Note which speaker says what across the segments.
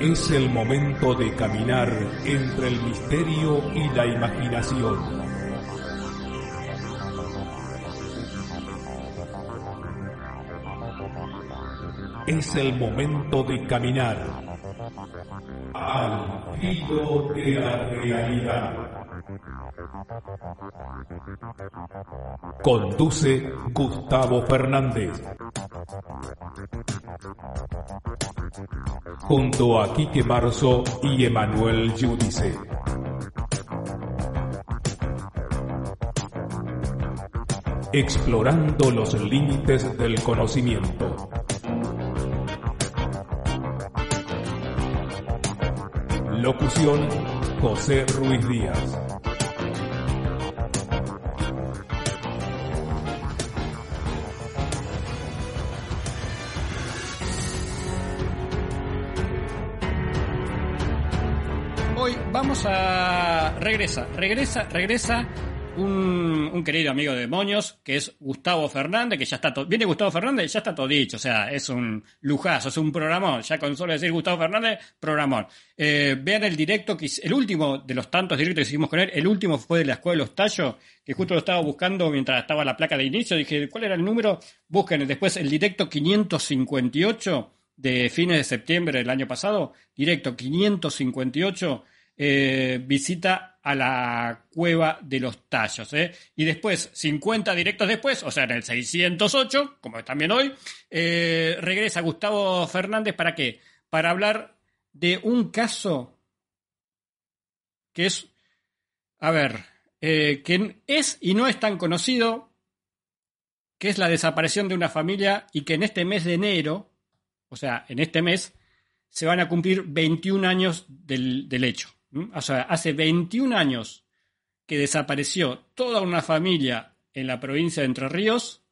Speaker 1: Es el momento de caminar entre el misterio y la imaginación. Es el momento de caminar al filo de la realidad. Conduce Gustavo Fernández. Junto a Quique Marzo y Emanuel Yudice. Explorando los límites del conocimiento. Locución José Ruiz Díaz.
Speaker 2: Hoy vamos a... Regresa, regresa, regresa un, querido amigo de Moños, que es Gustavo Fernández, que ya está todo... Viene Gustavo Fernández, ya está todo dicho, o sea, es un lujazo, es un programón, ya con solo decir Gustavo Fernández, programón. Eh, vean el directo, que el último de los tantos directos que hicimos con él, el último fue de la Escuela de los Tallos, que justo lo estaba buscando mientras estaba la placa de inicio, dije, ¿cuál era el número? Busquen después el directo 558 de fines de septiembre del año pasado, directo 558, eh, visita a la cueva de los tallos. ¿eh? Y después, 50 directos después, o sea, en el 608, como también hoy, eh, regresa Gustavo Fernández para qué? Para hablar de un caso que es, a ver, eh, que es y no es tan conocido, que es la desaparición de una familia y que en este mes de enero, o sea, en este mes, se van a cumplir 21 años del, del hecho. O sea, hace 21 años que desapareció toda una familia en la provincia de Entre Ríos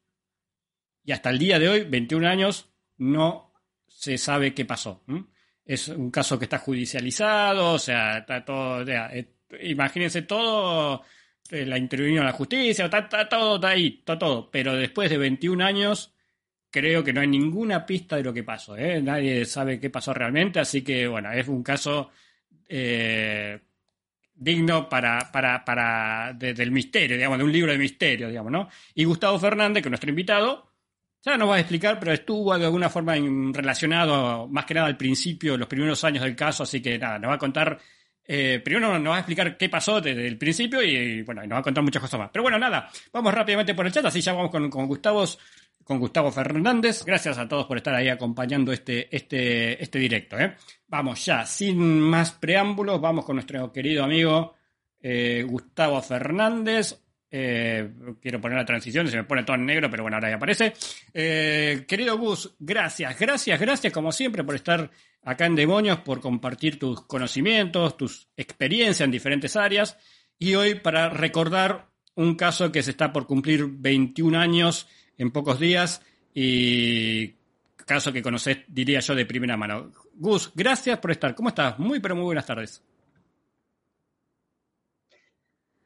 Speaker 2: y hasta el día de hoy, 21 años, no se sabe qué pasó. Es un caso que está judicializado, o sea, está todo, eh, imagínense todo, eh, la intervino la justicia, está, está todo está ahí, está todo, pero después de 21 años creo que no hay ninguna pista de lo que pasó. ¿eh? Nadie sabe qué pasó realmente, así que bueno, es un caso eh, digno para, para, para de- del misterio, digamos, de un libro de misterio, digamos, ¿no? Y Gustavo Fernández, que es nuestro invitado, ya nos va a explicar, pero estuvo de alguna forma relacionado más que nada al principio, los primeros años del caso, así que nada, nos va a contar. eh, primero nos va a explicar qué pasó desde el principio y, bueno, nos va a contar muchas cosas más. Pero bueno, nada, vamos rápidamente por el chat, así ya vamos con, con Gustavo, con Gustavo Fernández. Gracias a todos por estar ahí acompañando este, este, este directo. ¿eh? Vamos ya, sin más preámbulos, vamos con nuestro querido amigo eh, Gustavo Fernández. Eh, quiero poner la transición, se me pone todo en negro, pero bueno, ahora ya aparece. Querido Gus, gracias, gracias, gracias como siempre por estar acá en Demonios, por compartir tus conocimientos, tus experiencias en diferentes áreas. Y hoy para recordar un caso que se está por cumplir 21 años en pocos días y caso que conocés, diría yo, de primera mano. Gus, gracias por estar. ¿Cómo estás? Muy, pero muy buenas tardes.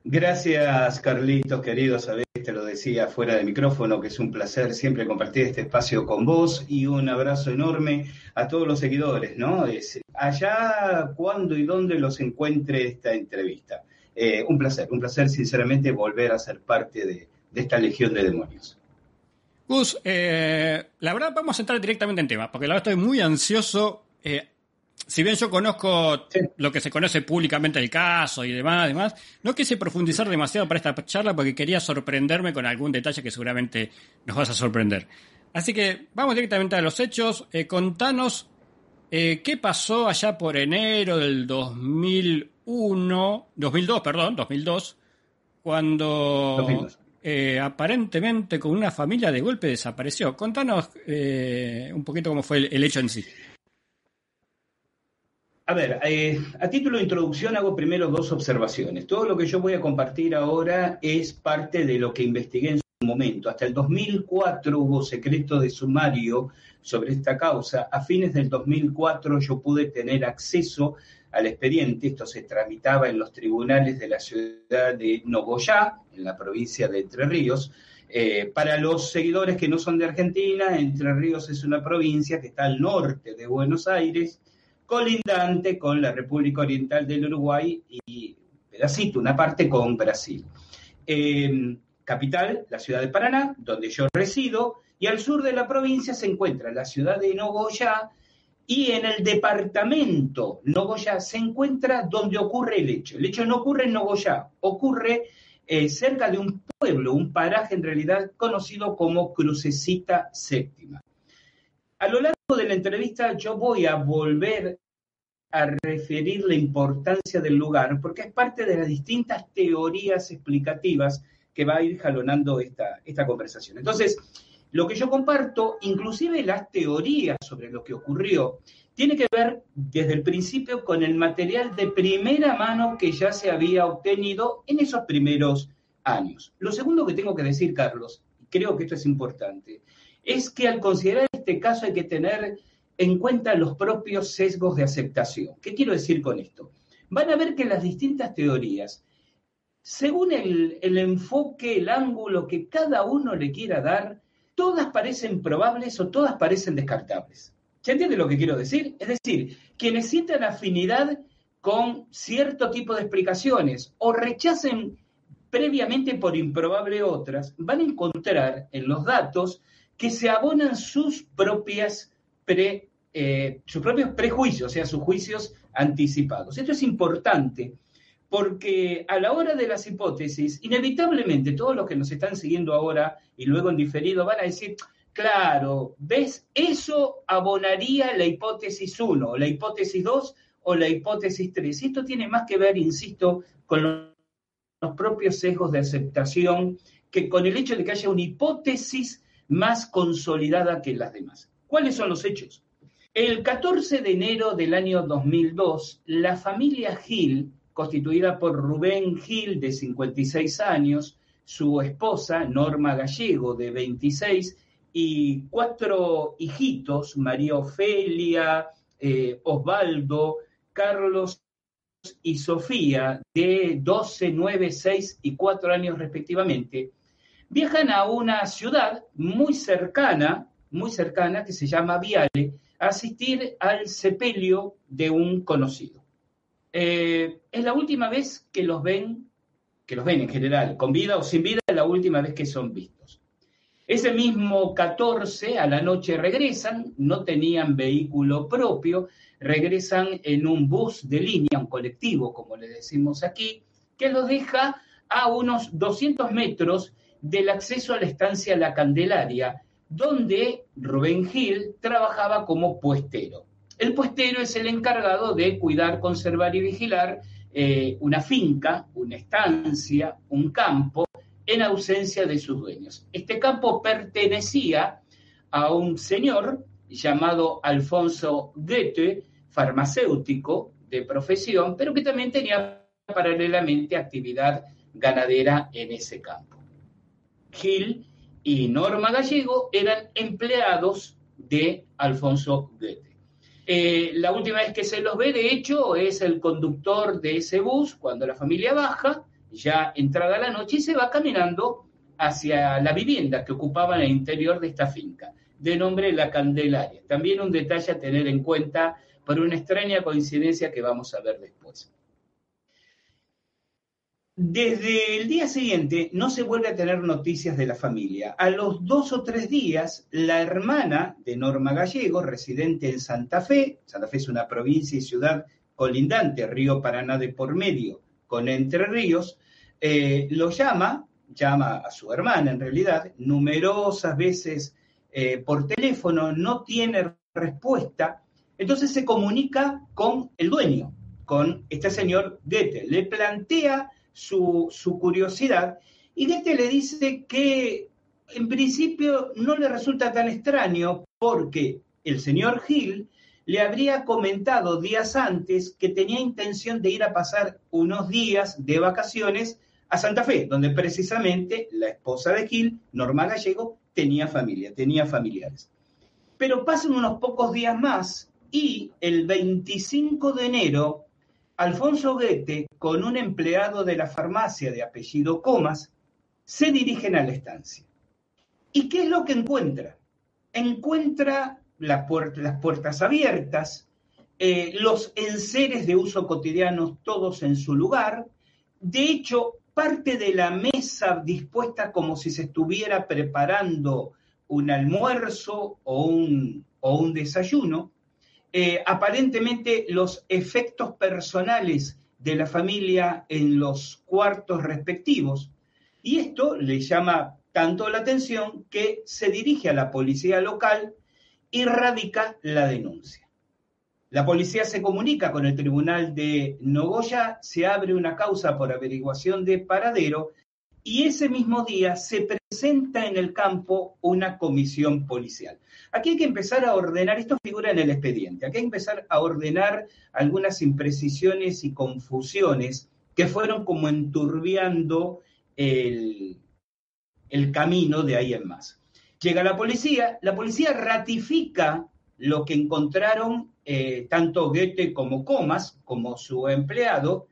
Speaker 3: Gracias, Carlitos, querido. Sabés, te lo decía fuera de micrófono, que es un placer siempre compartir este espacio con vos y un abrazo enorme a todos los seguidores, ¿no? Es, allá, cuando y dónde los encuentre esta entrevista. Eh, un placer, un placer, sinceramente, volver a ser parte de esta legión de demonios.
Speaker 2: Gus, eh, la verdad vamos a entrar directamente en tema, porque la verdad estoy muy ansioso. eh, si bien yo conozco
Speaker 3: Sí.
Speaker 2: lo que se conoce públicamente del caso y demás, demás, no quise profundizar demasiado para esta charla porque quería sorprenderme con algún detalle que seguramente nos vas a sorprender. Así que vamos directamente a los hechos. Eh, contanos Eh, ¿Qué pasó allá por enero del 2001, 2002, perdón, 2002, cuando eh, aparentemente con una familia de golpe desapareció? Contanos eh, un poquito cómo fue el, hecho en sí.
Speaker 3: A ver, a título de introducción hago primero dos observaciones. Todo lo que yo voy a compartir ahora es parte de lo que investigué en su momento. Hasta el 2004 hubo secreto de sumario sobre esta causa. A fines del 2004 yo pude tener acceso al expediente, esto se tramitaba en los tribunales de la ciudad de Nogoyá, en la provincia de Entre Ríos. Eh, para los seguidores que no son de Argentina, Entre Ríos es una provincia que está al norte de Buenos Aires, colindante con la República Oriental del Uruguay y pedacito, una parte con Brasil. Eh, capital, la ciudad de Paraná, donde yo resido, y al sur de la provincia se encuentra la ciudad de Nogoyá y en el departamento Nogoyá se encuentra donde ocurre el hecho. El hecho no ocurre en Nogoyá, ocurre eh, cerca de un pueblo, un paraje en realidad conocido como Crucecita Séptima. A lo largo de la entrevista yo voy a volver a referir la importancia del lugar porque es parte de las distintas teorías explicativas que va a ir jalonando esta, esta conversación. Entonces, lo que yo comparto, inclusive las teorías sobre lo que ocurrió, tiene que ver desde el principio con el material de primera mano que ya se había obtenido en esos primeros años. Lo segundo que tengo que decir, Carlos, creo que esto es importante, es que al considerar este caso hay que tener en cuenta los propios sesgos de aceptación. ¿Qué quiero decir con esto? Van a ver que las distintas teorías, según el, el enfoque, el ángulo que cada uno le quiera dar, todas parecen probables o todas parecen descartables. ¿Se entiende lo que quiero decir? Es decir, quienes sientan afinidad con cierto tipo de explicaciones o rechacen previamente por improbable otras, van a encontrar en los datos que se abonan sus propias eh, sus propios prejuicios, o sea, sus juicios anticipados. Esto es importante porque a la hora de las hipótesis, inevitablemente todos los que nos están siguiendo ahora y luego en diferido van a decir, claro, ¿ves? Eso abonaría la hipótesis 1, la hipótesis 2 o la hipótesis 3. Esto tiene más que ver, insisto, con los propios sesgos de aceptación que con el hecho de que haya una hipótesis más consolidada que las demás. ¿Cuáles son los hechos? El 14 de enero del año 2002, la familia Gil constituida por Rubén Gil, de 56 años, su esposa, Norma Gallego, de 26, y cuatro hijitos, María Ofelia, eh, Osvaldo, Carlos y Sofía, de 12, 9, 6 y 4 años respectivamente, viajan a una ciudad muy cercana, muy cercana, que se llama Viale, a asistir al sepelio de un conocido. Eh, es la última vez que los ven, que los ven en general, con vida o sin vida, es la última vez que son vistos. Ese mismo 14 a la noche regresan, no tenían vehículo propio, regresan en un bus de línea, un colectivo, como le decimos aquí, que los deja a unos 200 metros del acceso a la estancia La Candelaria, donde Rubén Gil trabajaba como puestero. El puestero es el encargado de cuidar, conservar y vigilar eh, una finca, una estancia, un campo, en ausencia de sus dueños. Este campo pertenecía a un señor llamado Alfonso Goethe, farmacéutico de profesión, pero que también tenía paralelamente actividad ganadera en ese campo. Gil y Norma Gallego eran empleados de Alfonso Goethe. Eh, la última vez que se los ve, de hecho, es el conductor de ese bus cuando la familia baja, ya entrada la noche, y se va caminando hacia la vivienda que ocupaba en el interior de esta finca, de nombre La Candelaria. También un detalle a tener en cuenta por una extraña coincidencia que vamos a ver después. Desde el día siguiente no se vuelve a tener noticias de la familia. A los dos o tres días, la hermana de Norma Gallego, residente en Santa Fe, Santa Fe es una provincia y ciudad colindante, Río Paraná de por medio, con Entre Ríos, eh, lo llama, llama a su hermana en realidad, numerosas veces eh, por teléfono, no tiene respuesta, Entonces se comunica con el dueño, con este señor Goethe. Le plantea su, curiosidad y Goethe le dice que en principio no le resulta tan extraño porque el señor Gil le habría comentado días antes que tenía intención de ir a pasar unos días de vacaciones a Santa Fe, donde precisamente la esposa de Gil, Norma Gallego, tenía familia, tenía familiares. Pero pasan unos pocos días más y el 25 de enero, Alfonso Goethe, con un empleado de la farmacia de apellido Comas, se dirigen a la estancia. ¿Y qué es lo que encuentra? Encuentra las puertas abiertas, eh, los enseres de uso cotidiano todos en su lugar. De hecho, parte de la mesa dispuesta como si se estuviera preparando un almuerzo o un, o un desayuno. Eh, aparentemente los efectos personales de la familia en los cuartos respectivos. Y esto le llama tanto la atención que se dirige a la policía local y radica la denuncia. La policía se comunica con el tribunal de Nogoya, se abre una causa por averiguación de paradero y ese mismo día se presenta en el campo una comisión policial. Aquí hay que empezar a ordenar, esto figura en el expediente, aquí hay que empezar a ordenar algunas imprecisiones y confusiones que fueron como enturbiando el, camino de ahí en más. Llega la policía, la policía ratifica lo que encontraron eh, tanto Goethe como Comas, como su empleado,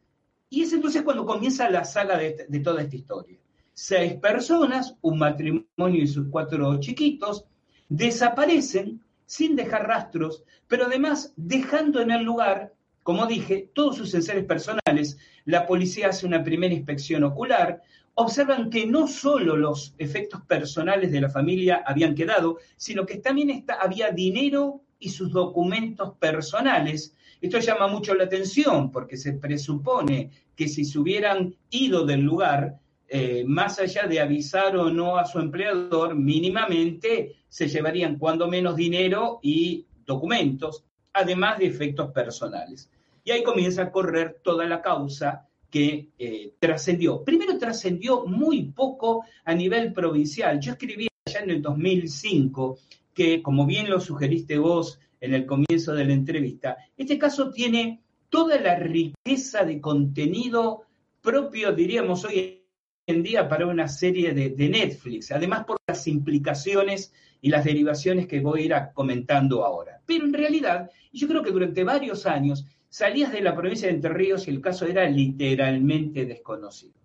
Speaker 3: y es entonces cuando comienza la saga de, de, toda esta historia. Seis personas, un matrimonio y sus cuatro chiquitos, desaparecen sin dejar rastros, pero además dejando en el lugar, como dije, todos sus enseres personales. La policía hace una primera inspección ocular, observan que no solo los efectos personales de la familia habían quedado, sino que también está, había dinero y sus documentos personales. Esto llama mucho la atención porque se presupone que si se hubieran ido del lugar, eh, más allá de avisar o no a su empleador, mínimamente se llevarían cuando menos dinero y documentos, además de efectos personales. Y ahí comienza a correr toda la causa que eh, trascendió. Primero trascendió muy poco a nivel provincial. Yo escribí allá en el 2005 que, como bien lo sugeriste vos en el comienzo de la entrevista, este caso tiene toda la riqueza de contenido propio, diríamos hoy en día, para una serie de, Netflix, además por las implicaciones y las derivaciones que voy a ir comentando ahora. Pero en realidad, yo creo que durante varios años salías de la provincia de Entre Ríos y el caso era literalmente desconocido.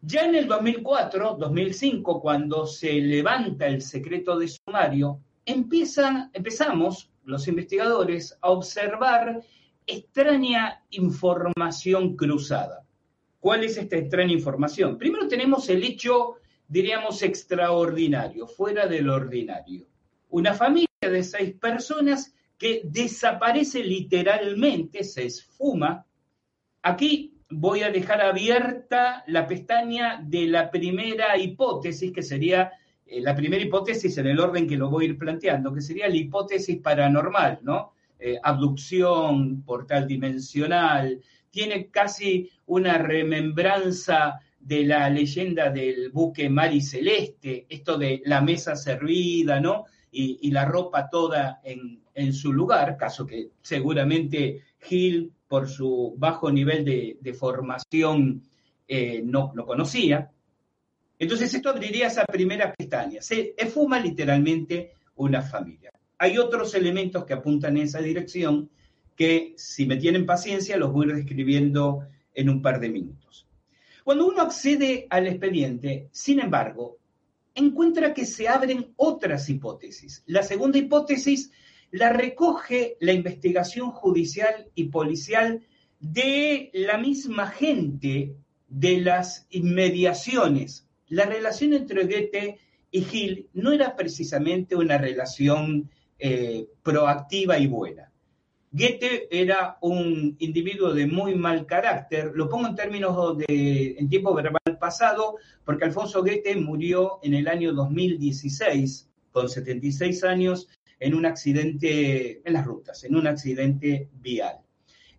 Speaker 3: Ya en el 2004, 2005, cuando se levanta el secreto de sumario, empiezan, empezamos los investigadores a observar extraña información cruzada. ¿Cuál es esta extraña información? Primero tenemos el hecho, diríamos, extraordinario, fuera del ordinario. Una familia de seis personas que desaparece literalmente, se esfuma. Aquí voy a dejar abierta la pestaña de la primera hipótesis, que sería eh, la primera hipótesis en el orden que lo voy a ir planteando, que sería la hipótesis paranormal, ¿no? Eh, abducción, portal dimensional, tiene casi una remembranza de la leyenda del buque Mari Celeste, esto de la mesa servida, ¿no? Y, y la ropa toda en, en, su lugar, caso que seguramente Gil, por su bajo nivel de, de formación, eh, no lo conocía. Entonces esto abriría esa primera pestaña. Se esfuma literalmente una familia. Hay otros elementos que apuntan en esa dirección que si me tienen paciencia los voy describiendo en un par de minutos. Cuando uno accede al expediente, sin embargo, encuentra que se abren otras hipótesis. La segunda hipótesis la recoge la investigación judicial y policial de la misma gente de las inmediaciones la relación entre Goethe y Gil no era precisamente una relación eh, proactiva y buena. Goethe era un individuo de muy mal carácter, lo pongo en términos de en tiempo verbal pasado, porque Alfonso Goethe murió en el año 2016, con 76 años, en un accidente en las rutas, en un accidente vial.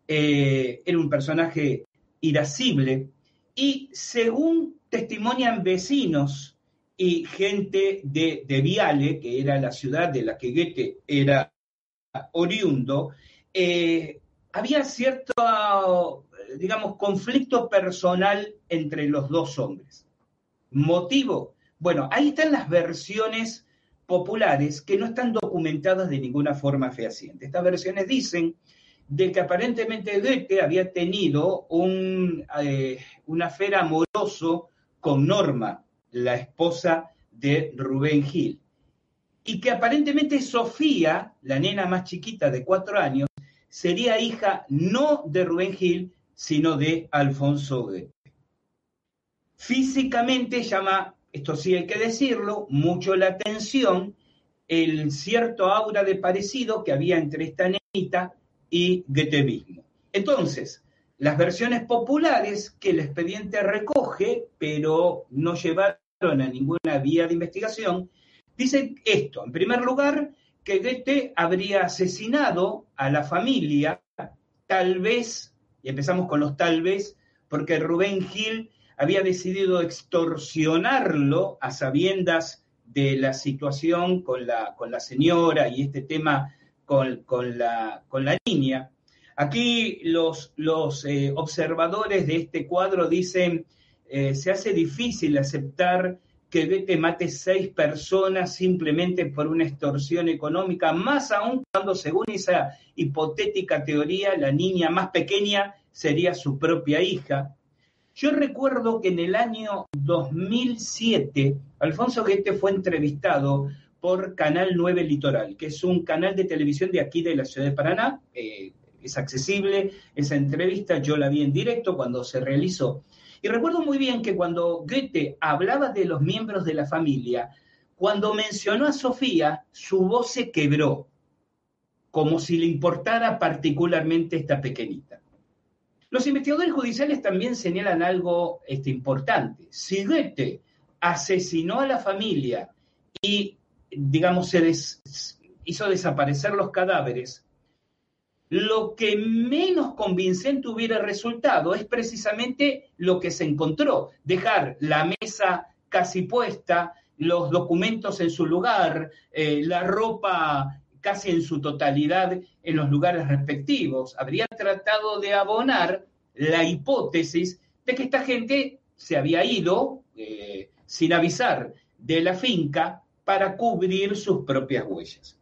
Speaker 3: Eh, era un personaje irascible y según testimonian vecinos y gente de, de Viale, que era la ciudad de la que Goethe era oriundo, eh, había cierto, digamos, conflicto personal entre los dos hombres. ¿Motivo? Bueno, ahí están las versiones populares que no están documentadas de ninguna forma fehaciente. Estas versiones dicen de que aparentemente Goethe había tenido un, eh, un afer amoroso con Norma, la esposa de Rubén Gil, y que aparentemente Sofía, la nena más chiquita de cuatro años, sería hija no de Rubén Gil, sino de Alfonso Goethe. Físicamente llama, esto sí hay que decirlo, mucho la atención el cierto aura de parecido que había entre esta nenita y Goethe mismo. Entonces, las versiones populares que el expediente recoge, pero no llevaron a ninguna vía de investigación, dicen esto. En primer lugar, que Goethe habría asesinado a la familia, tal vez, y empezamos con los tal vez, porque Rubén Gil había decidido extorsionarlo a sabiendas de la situación con la, con la señora y este tema con, la, con la niña. Aquí los, eh, observadores de este cuadro dicen, eh, se hace difícil aceptar que Goethe mate seis personas simplemente por una extorsión económica, más aún cuando según esa hipotética teoría la niña más pequeña sería su propia hija. Yo recuerdo que en el año 2007 Alfonso Goethe fue entrevistado por Canal 9 Litoral, que es un canal de televisión de aquí de la ciudad de Paraná. Eh, es accesible esa entrevista, yo la vi en directo cuando se realizó. Y recuerdo muy bien que cuando Goethe hablaba de los miembros de la familia, cuando mencionó a Sofía, su voz se quebró, como si le importara particularmente esta pequeñita. Los investigadores judiciales también señalan algo este, importante. Si Goethe asesinó a la familia y, digamos, se hizo desaparecer los cadáveres, lo que menos convincente hubiera resultado es precisamente lo que se encontró, dejar la mesa casi puesta, los documentos en su lugar, eh, la ropa casi en su totalidad en los lugares respectivos. Habría tratado de abonar la hipótesis de que esta gente se había ido eh, sin avisar de la finca para cubrir sus propias huellas.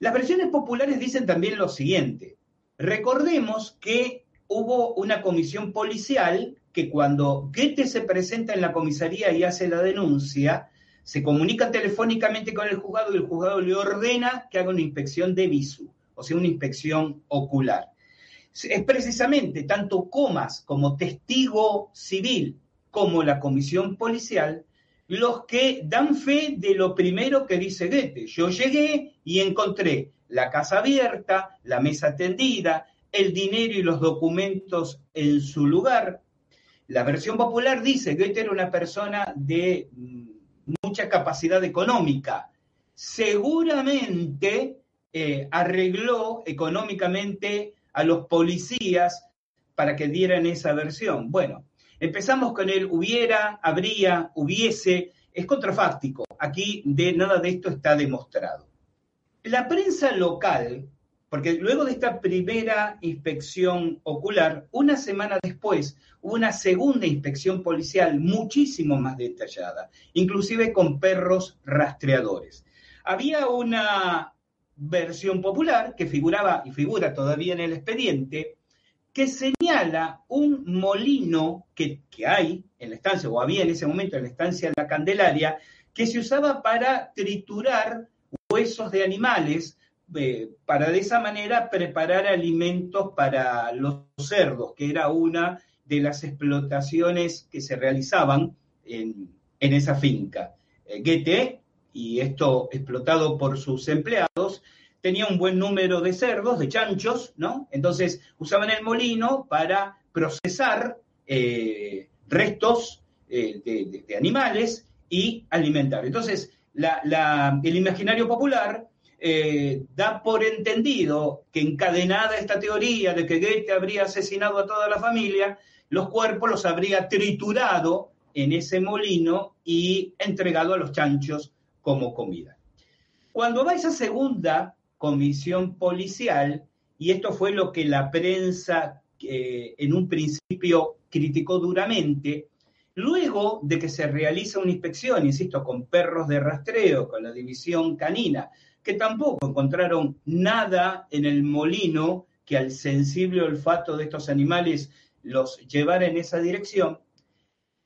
Speaker 3: Las versiones populares dicen también lo siguiente. Recordemos que hubo una comisión policial que cuando Goethe se presenta en la comisaría y hace la denuncia, se comunica telefónicamente con el juzgado y el juzgado le ordena que haga una inspección de visu, o sea, una inspección ocular. Es precisamente tanto Comas como testigo civil como la comisión policial los que dan fe de lo primero que dice Goethe. Yo llegué y encontré la casa abierta, la mesa tendida, el dinero y los documentos en su lugar. La versión popular dice que Goethe era una persona de mm, mucha capacidad económica. Seguramente eh, arregló económicamente a los policías para que dieran esa versión. Bueno, Empezamos con el hubiera, habría, hubiese, es contrafáctico. Aquí de nada de esto está demostrado. La prensa local, porque luego de esta primera inspección ocular, una semana después hubo una segunda inspección policial muchísimo más detallada, inclusive con perros rastreadores. Había una versión popular que figuraba y figura todavía en el expediente, que señala un molino que, hay en la estancia, o había en ese momento en la estancia de la Candelaria, que se usaba para triturar huesos de animales, eh, para de esa manera preparar alimentos para los cerdos, que era una de las explotaciones que se realizaban en, esa finca. Eh, y esto explotado por sus empleados, tenía un buen número de cerdos, de chanchos, ¿no? Entonces usaban el molino para procesar eh, restos eh, de, animales y alimentar. Entonces, el imaginario popular eh, da por entendido que encadenada esta teoría de que Goethe habría asesinado a toda la familia, los cuerpos los habría triturado en ese molino y entregado a los chanchos como comida. Cuando va esa segunda comisión policial, y esto fue lo que la prensa eh, en un principio criticó duramente, luego de que se realiza una inspección, insisto, con perros de rastreo, con la división canina, que tampoco encontraron nada en el molino que al sensible olfato de estos animales los llevara en esa dirección,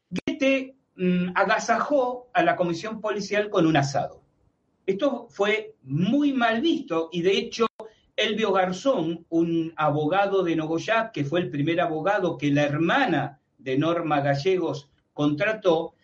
Speaker 3: Goethe mm, agasajó a la comisión policial con un asado. Esto fue muy mal visto y de hecho Elvio Garzón, un abogado de Nogoyá, que fue el primer abogado que la hermana de Norma Gallegos contrató,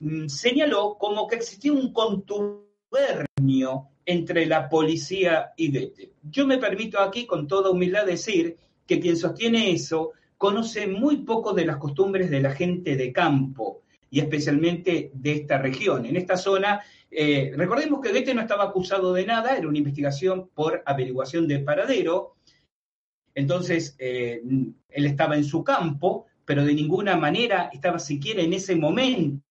Speaker 3: mm, señaló como que existía un contubernio entre la policía y Goethe. Yo me permito aquí con toda humildad decir que quien sostiene eso conoce muy poco de las costumbres de la gente de campo y especialmente de esta región. En esta zona, eh, recordemos que Goethe no estaba acusado de nada, era una investigación por averiguación de paradero, entonces eh, él estaba en su campo, pero de ninguna manera estaba siquiera en ese momento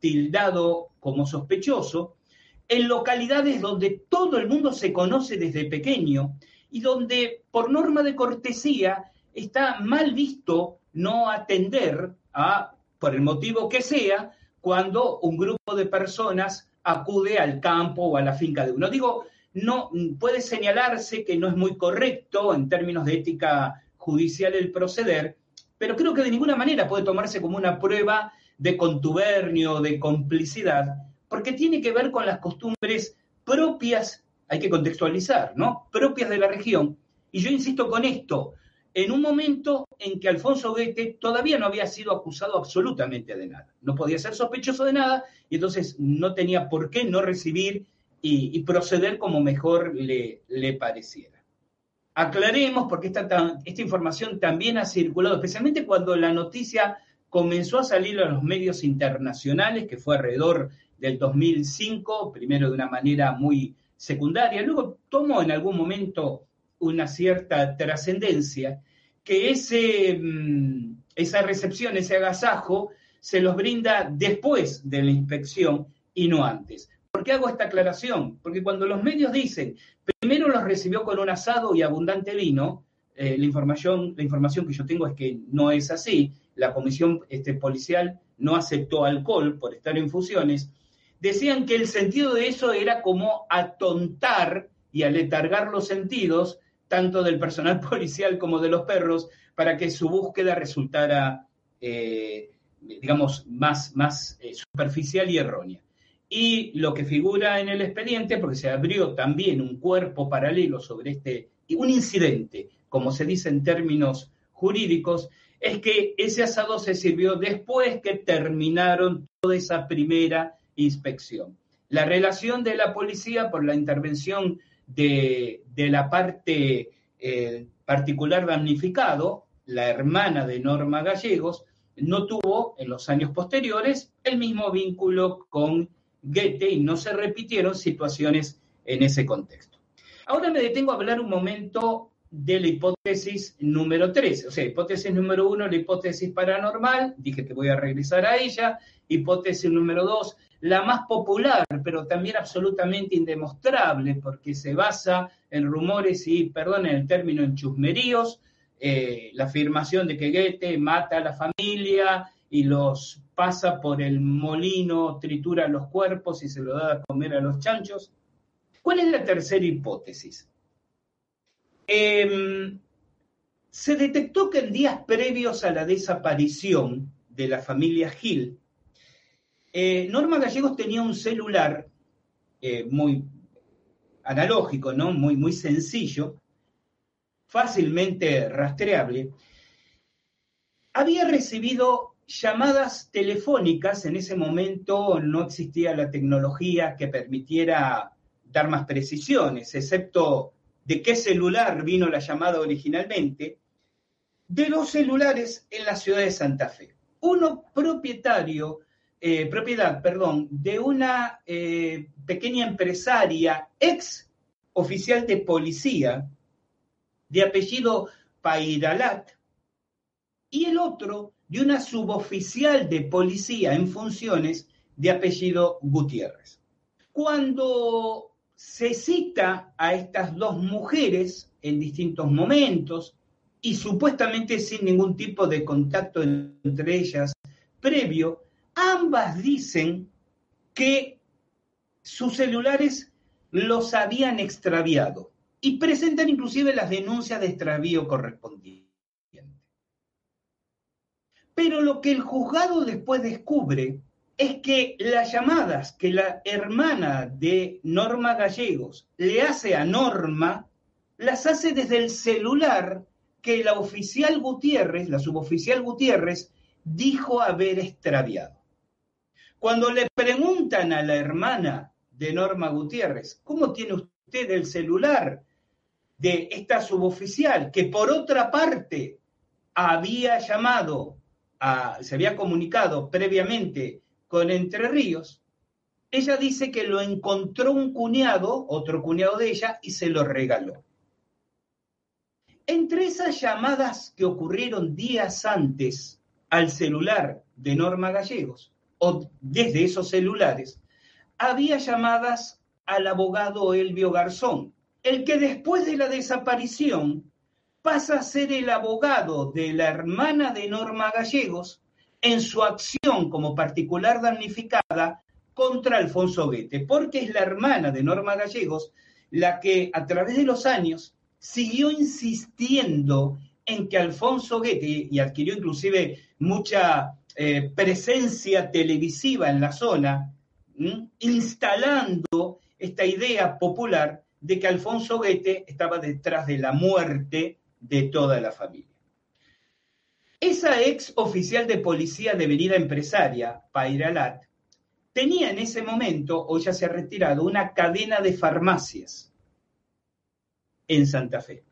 Speaker 3: tildado como sospechoso, en localidades donde todo el mundo se conoce desde pequeño y donde por norma de cortesía está mal visto no atender a, por el motivo que sea, cuando un grupo de personas acude al campo o a la finca de uno. Digo, no puede señalarse que no es muy correcto en términos de ética judicial el proceder, pero creo que de ninguna manera puede tomarse como una prueba de contubernio, de complicidad, porque tiene que ver con las costumbres propias, hay que contextualizar, ¿no? Propias de la región. Y yo insisto con esto, en un momento en que Alfonso Goethe todavía no había sido acusado absolutamente de nada. No podía ser sospechoso de nada y entonces no tenía por qué no recibir y, proceder como mejor le, le, pareciera. Aclaremos, porque esta, esta información también ha circulado, especialmente cuando la noticia comenzó a salir a los medios internacionales, que fue alrededor del 2005, primero de una manera muy secundaria, luego tomó en algún momento una cierta trascendencia, que ese, mm, esa recepción, ese agasajo, se los brinda después de la inspección y no antes. ¿Por qué hago esta aclaración? Porque cuando los medios dicen, primero los recibió con un asado y abundante vino, eh, la, información, la información que yo tengo es que no es así, la comisión este, policial no aceptó alcohol por estar en fusiones, decían que el sentido de eso era como atontar y aletargar los sentidos tanto del personal policial como de los perros, para que su búsqueda resultara, eh, digamos, más, más eh, superficial y errónea. Y lo que figura en el expediente, porque se abrió también un cuerpo paralelo sobre este, un incidente, como se dice en términos jurídicos, es que ese asado se sirvió después que terminaron toda esa primera inspección. La relación de la policía por la intervención de, la parte eh, particular damnificado, la hermana de Norma Gallegos, no tuvo en los años posteriores el mismo vínculo con Goethe y no se repitieron situaciones en ese contexto. Ahora me detengo a hablar un momento de la hipótesis número 3. O sea, hipótesis número 1, la hipótesis paranormal, dije que voy a regresar a ella. Hipótesis número 2, la más popular, pero también absolutamente indemostrable, porque se basa en rumores y, perdón el término, en chusmeríos, eh, la afirmación de que Goethe mata a la familia y los pasa por el molino, tritura los cuerpos y se lo da a comer a los chanchos. ¿Cuál es la tercera hipótesis? Em, se detectó que en días previos a la desaparición de la familia Gil, eh, Norma Gallegos tenía un celular eh, muy analógico, ¿no? Muy, muy sencillo, fácilmente rastreable. Había recibido llamadas telefónicas, en ese momento no existía la tecnología que permitiera dar más precisiones, excepto de qué celular vino la llamada originalmente, de los celulares en la ciudad de Santa Fe. Uno propietario eh, propiedad, perdón, de una eh, pequeña empresaria, ex oficial de policía, de apellido Pairalat, y el otro de una suboficial de policía en funciones de apellido Gutiérrez. Cuando se cita a estas dos mujeres en distintos momentos y supuestamente sin ningún tipo de contacto entre ellas previo, ambas dicen que sus celulares los habían extraviado y presentan inclusive las denuncias de extravío correspondientes. Pero lo que el juzgado después descubre es que las llamadas que la hermana de Norma Gallegos le hace a Norma, las hace desde el celular que la oficial Gutiérrez, la suboficial Gutiérrez, dijo haber extraviado. Cuando le preguntan a la hermana de Norma Gutiérrez, ¿cómo tiene usted el celular de esta suboficial que por otra parte había llamado, se había comunicado previamente con Entre Ríos? Ella dice que lo encontró un cuñado, otro cuñado de ella, y se lo regaló. Entre esas llamadas que ocurrieron días antes al celular de Norma Gallegos, o desde esos celulares, había llamadas al abogado Elvio Garzón, el que después de la desaparición pasa a ser el abogado de la hermana de Norma Gallegos en su acción como particular damnificada contra Alfonso Guete, porque es la hermana de Norma Gallegos la que a través de los años siguió insistiendo en que Alfonso Guete, y adquirió inclusive mucha eh, presencia televisiva en la zona, instalando esta idea popular de que Alfonso Guete estaba detrás de la muerte de toda la familia. Esa ex oficial de policía de venida empresaria, Pairalat, tenía en ese momento, o ya se ha retirado, una cadena de farmacias en Santa Fe.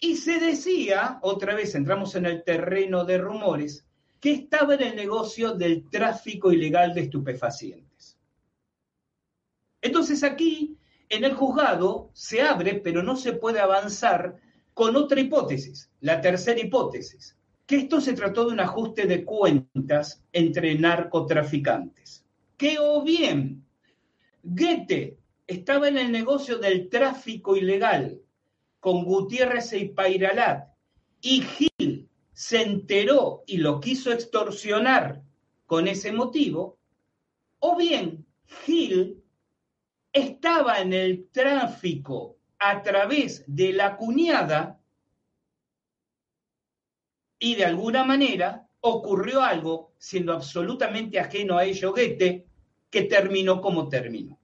Speaker 3: Y se decía, otra vez entramos en el terreno de rumores, que estaba en el negocio del tráfico ilegal de estupefacientes. Entonces aquí, en el juzgado, se abre, pero no se puede avanzar con otra hipótesis, la tercera hipótesis, que esto se trató de un ajuste de cuentas entre narcotraficantes, que o bien Goethe estaba en el negocio del tráfico ilegal con Gutiérrez y Pairalat y se enteró y lo quiso extorsionar con ese motivo, o bien Gil estaba en el tráfico a través de la cuñada y de alguna manera ocurrió algo, siendo absolutamente ajeno a ello Goethe, que terminó como terminó.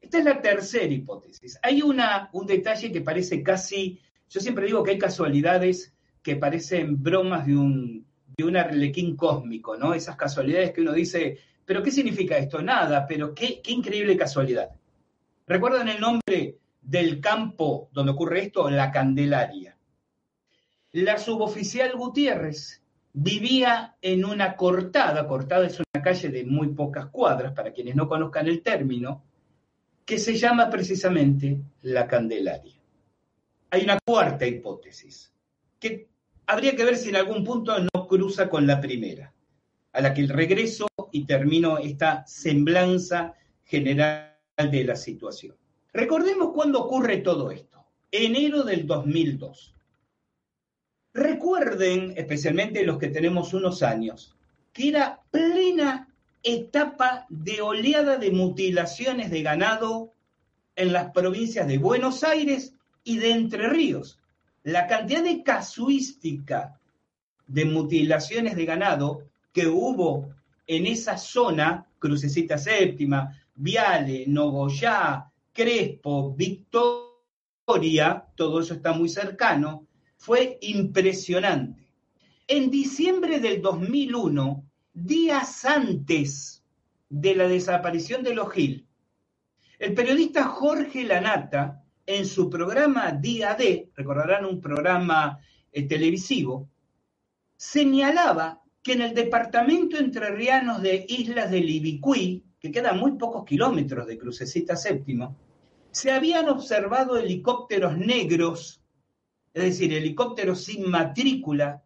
Speaker 3: Esta es la tercera hipótesis. Hay una, un detalle que parece casi, yo siempre digo que hay casualidades que parecen bromas de un, de un arlequín cósmico, ¿no? Esas casualidades que uno dice, pero ¿qué significa esto? Nada, pero qué, qué increíble casualidad. ¿Recuerdan el nombre del campo donde ocurre esto? La Candelaria. La suboficial Gutiérrez vivía en una cortada, cortada es una calle de muy pocas cuadras, para quienes no conozcan el término, que se llama precisamente la Candelaria. Hay una cuarta hipótesis, que habría que ver si en algún punto no cruza con la primera, a la que regreso y termino esta semblanza general de la situación. Recordemos cuándo ocurre todo esto. Enero del 2002. Recuerden, especialmente los que tenemos unos años, que era plena etapa de oleada de mutilaciones de ganado en las provincias de Buenos Aires y de Entre Ríos. La cantidad de casuística de mutilaciones de ganado que hubo en esa zona, Crucecita Séptima, Viale, Nogoyá, Crespo, Victoria, todo eso está muy cercano, fue impresionante. En diciembre del 2001, días antes de la desaparición de los Gil, el periodista Jorge Lanata, en su programa Día D, recordarán un programa eh, televisivo, señalaba que en el departamento entrerrianos de Islas del Ibicuí, que queda a muy pocos kilómetros de Crucecita Séptimo, se habían observado helicópteros negros, es decir, helicópteros sin matrícula,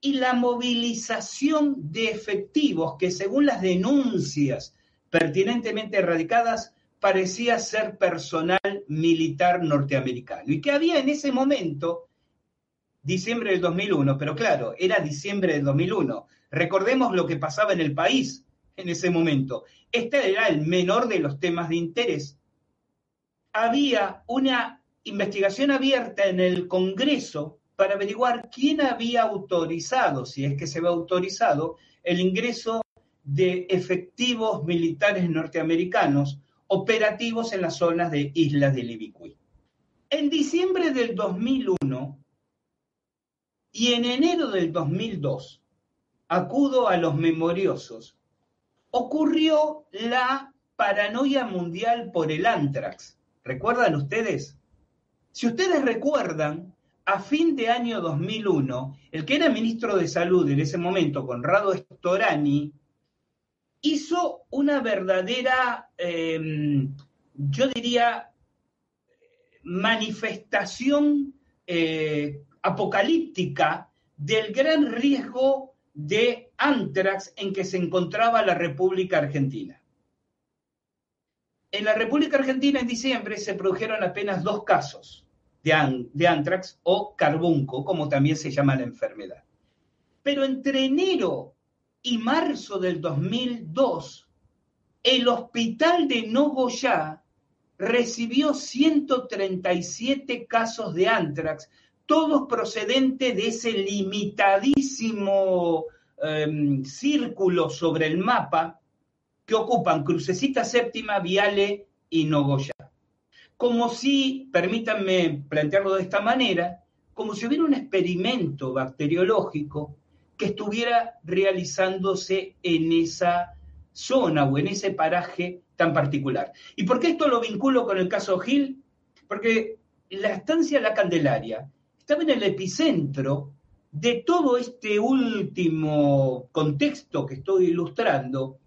Speaker 3: y la movilización de efectivos que según las denuncias pertinentemente erradicadas parecía ser personal militar norteamericano. Y que había en ese momento, diciembre del 2001, pero claro, era diciembre del 2001. Recordemos lo que pasaba en el país en ese momento. Este era el menor de los temas de interés. Había una investigación abierta en el Congreso para averiguar quién había autorizado, si es que se había autorizado, el ingreso de efectivos militares norteamericanos operativos en las zonas de Islas del Ibicuí. En diciembre del 2001 y en enero del 2002, acudo a los memoriosos, ocurrió la paranoia mundial por el antrax. ¿Recuerdan ustedes? Si ustedes recuerdan, a fin de año 2001, el que era ministro de Salud en ese momento, Conrado Storani, hizo una verdadera, em, yo diría, manifestación eh, apocalíptica del gran riesgo de antrax en que se encontraba la República Argentina. En la República Argentina en diciembre se produjeron apenas dos casos de, antrax o carbunco, como también se llama la enfermedad. Pero entre enero y marzo del 2002, el hospital de Nogoyá recibió 137 casos de antrax, todos procedentes de ese limitadísimo em, círculo sobre el mapa que ocupan Crucecita Séptima, Viale y Nogoyá. Como si, permítanme plantearlo de esta manera, como si hubiera un experimento bacteriológico que estuviera realizándose en esa zona o en ese paraje tan particular. ¿Y por qué esto lo vinculo con el caso Gil? Porque la estancia La Candelaria estaba en el epicentro de todo este último contexto que estoy ilustrando,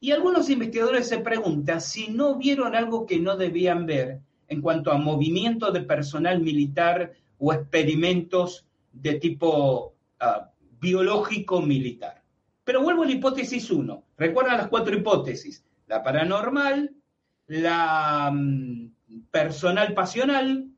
Speaker 3: y algunos investigadores se preguntan si no vieron algo que no debían ver en cuanto a movimiento de personal militar o experimentos de tipo uh, biológico-militar. Pero vuelvo a la hipótesis 1. Recuerda las cuatro hipótesis. La paranormal, la mm, personal pasional,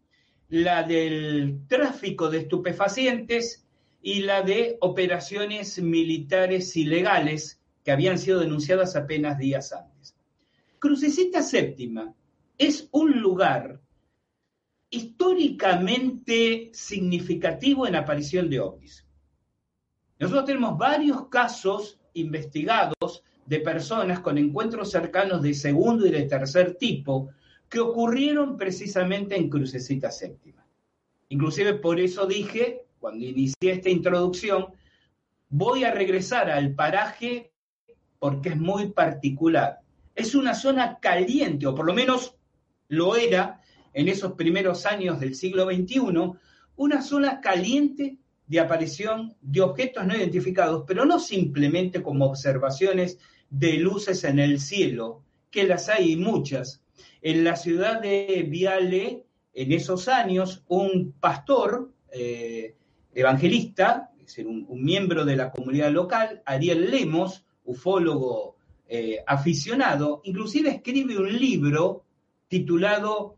Speaker 3: la del tráfico de estupefacientes y la de operaciones militares ilegales que habían sido denunciadas apenas días antes. Crucecita Séptima es un lugar históricamente significativo en aparición de ovnis. Nosotros tenemos varios casos investigados de personas con encuentros cercanos de segundo y de tercer tipo que ocurrieron precisamente en Crucecita Séptima. Inclusive por eso dije, cuando inicié esta introducción, voy a regresar al paraje porque es muy particular. Es una zona caliente, o por lo menos lo era en esos primeros años del siglo XXI, una zona caliente de aparición de objetos no identificados, pero no simplemente como observaciones de luces en el cielo, que las hay muchas. En la ciudad de Viale, en esos años, un pastor eh, evangelista, es decir, un, miembro de la comunidad local, Ariel Lemos, ufólogo eh, aficionado, inclusive escribe un libro titulado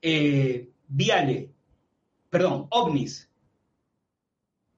Speaker 3: eh, Viale, perdón, OVNIS,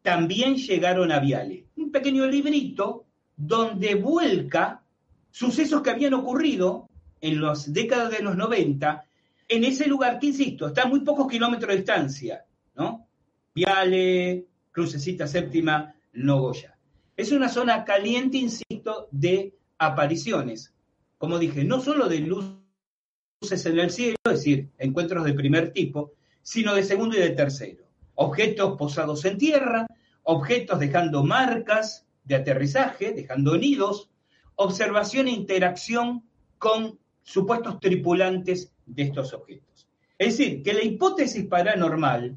Speaker 3: también llegaron a Viale. Un pequeño librito donde vuelca sucesos que habían ocurrido en las décadas de los 90 en ese lugar que, insisto, está a muy pocos kilómetros de distancia, ¿no? Viale, Crucecita Séptima, Nogoya. Es una zona caliente, insisto, de apariciones. Como dije, no solo de luces en el cielo, es decir, encuentros de primer tipo, sino de segundo y de tercero. Objetos posados en tierra, objetos dejando marcas de aterrizaje, dejando nidos, observación e interacción con supuestos tripulantes de estos objetos. Es decir, que la hipótesis paranormal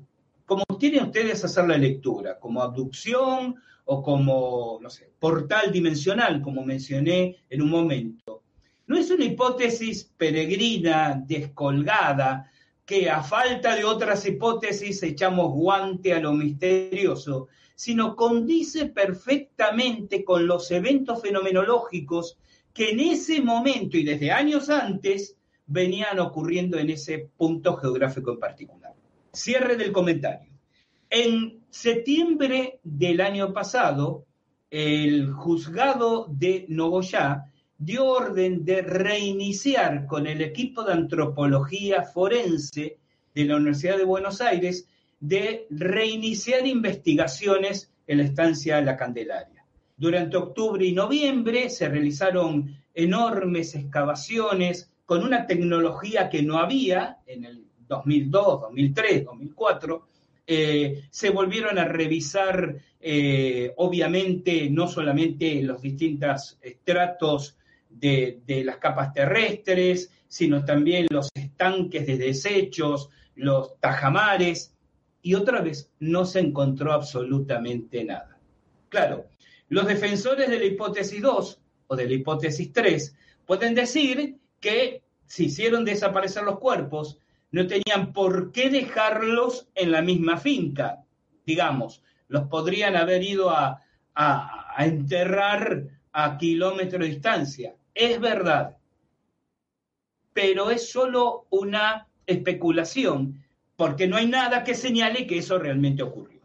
Speaker 3: como tienen ustedes hacer la lectura, como abducción o como, no sé, portal dimensional, como mencioné en un momento. No es una hipótesis peregrina, descolgada, que a falta de otras hipótesis echamos guante a lo misterioso, sino condice perfectamente con los eventos fenomenológicos que en ese momento y desde años antes venían ocurriendo en ese punto geográfico en particular. Cierre del comentario. En septiembre del año pasado, el juzgado de Nogoyá dio orden de reiniciar con el equipo de antropología forense de la Universidad de Buenos Aires, de reiniciar investigaciones en la estancia La Candelaria. Durante octubre y noviembre se realizaron enormes excavaciones con una tecnología que no había en el 2002, 2003, 2004. se volvieron a revisar, eh, obviamente, no solamente los distintos estratos de, de, las capas terrestres, sino también los estanques de desechos, los tajamares, y otra vez no se encontró absolutamente nada. Claro, los defensores de la hipótesis 2 o de la hipótesis 3 pueden decir que si hicieron desaparecer los cuerpos, no tenían por qué dejarlos en la misma finca, digamos, los podrían haber ido a, a, enterrar a kilómetro de distancia. Es verdad, pero es solo una especulación, porque no hay nada que señale que eso realmente ocurrió.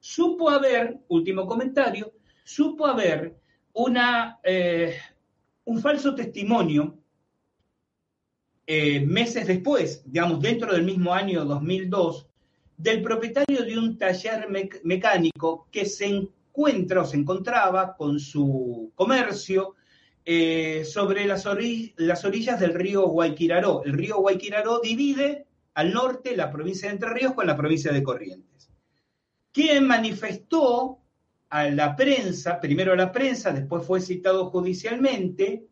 Speaker 3: Supo haber, último comentario, supo haber una, eh, un falso testimonio eh, meses después, digamos, dentro del mismo año 2002, del propietario de un taller mecánico que se encuentra o se encontraba con su comercio eh, sobre las, ori las, orillas del río Guayquiraró. El río Guayquiraró divide al norte la provincia de Entre Ríos con la provincia de Corrientes. Quien manifestó a la prensa, primero a la prensa, después fue citado judicialmente,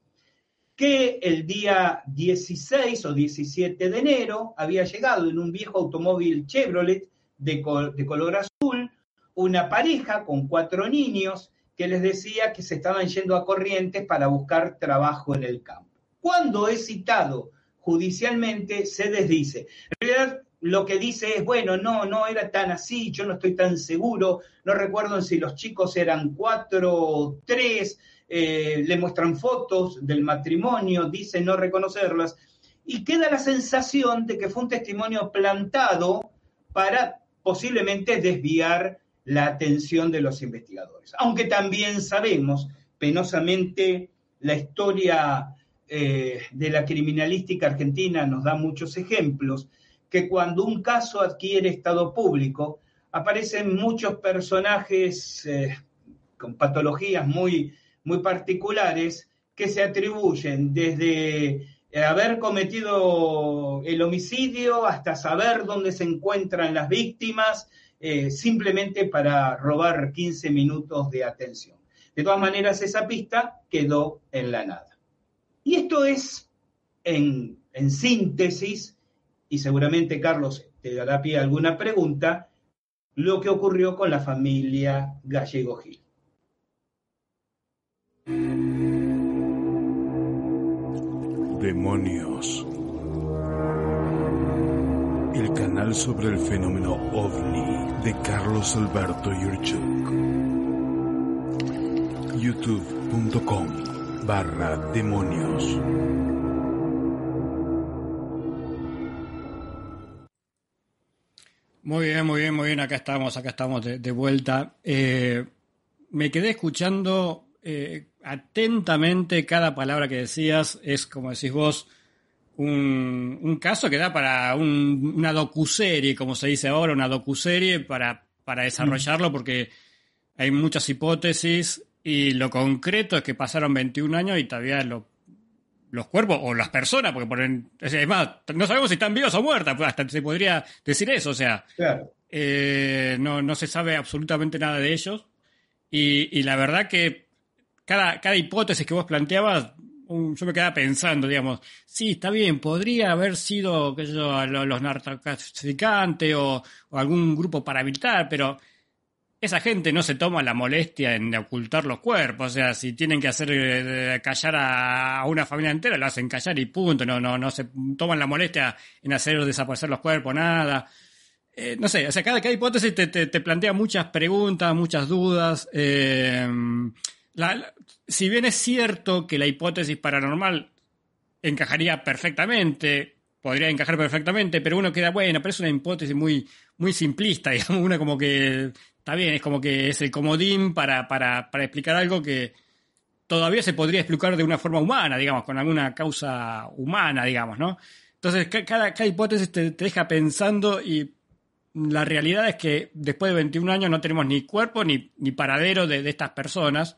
Speaker 3: que el día 16 o 17 de enero había llegado en un viejo automóvil Chevrolet de, de color azul una pareja con cuatro niños que les decía que se estaban yendo a Corrientes para buscar trabajo en el campo. Cuando es citado judicialmente, se desdice. En realidad, lo que dice es, bueno, no, no era tan así, yo no estoy tan seguro, no recuerdo si los chicos eran cuatro o tres, eh, le muestran fotos del matrimonio, dice no reconocerlas, y queda la sensación de que fue un testimonio plantado para posiblemente desviar la atención de los investigadores. Aunque también sabemos, penosamente, la historia eh, de la criminalística argentina nos da muchos ejemplos, que cuando un caso adquiere estado público, aparecen muchos personajes eh, con patologías muy, muy particulares que se atribuyen desde haber cometido el homicidio hasta saber dónde se encuentran las víctimas, eh, simplemente para robar 15 minutos de atención. De todas maneras, esa pista quedó en la nada. Y esto es, en, síntesis, y seguramente Carlos te dará pie a alguna pregunta, lo que ocurrió con la familia Gallego Gil.
Speaker 1: Demonios. El canal sobre el fenómeno ovni de Carlos Alberto Yurchuk. youtube.com barra demonios.
Speaker 2: Muy bien, muy bien, muy bien. Acá estamos, acá estamos de, de vuelta. Eh, me quedé escuchando eh, atentamente cada palabra que decías. Es, como decís vos, un, un caso que da para un, una docuserie, como se dice ahora, una docuserie para, para desarrollarlo, porque hay muchas hipótesis y lo concreto es que pasaron 21 años y todavía lo, los cuerpos o las personas, porque ponen, es más, no sabemos si están vivos o muertas, pues hasta se podría decir eso, o sea,
Speaker 3: Claro.
Speaker 2: eh, no, no se sabe absolutamente nada de ellos. Y, y la verdad que cada, cada hipótesis que vos planteabas, yo me quedaba pensando, digamos, sí, está bien, podría haber sido, qué sé yo, los narcotraficantes o, o algún grupo paramilitar, pero esa gente no se toma la molestia en ocultar los cuerpos. O sea, si tienen que hacer eh, callar a, una familia entera, lo hacen callar y punto. No, no, no se toman la molestia en hacer desaparecer los cuerpos, nada. Eh, no sé, o sea, cada, hipótesis te, te, plantea muchas preguntas, muchas dudas. Eh, si bien es cierto que la hipótesis paranormal encajaría perfectamente, podría encajar perfectamente, pero uno queda, bueno, pero es una hipótesis muy, muy simplista, digamos, una como que está bien, es como que es el comodín para, para, para explicar algo que todavía se podría explicar de una forma humana, digamos, con alguna causa humana, digamos, ¿no? Entonces, cada, cada hipótesis te, deja pensando y la realidad es que después de 21 años no tenemos ni cuerpo ni, ni paradero de, estas personas.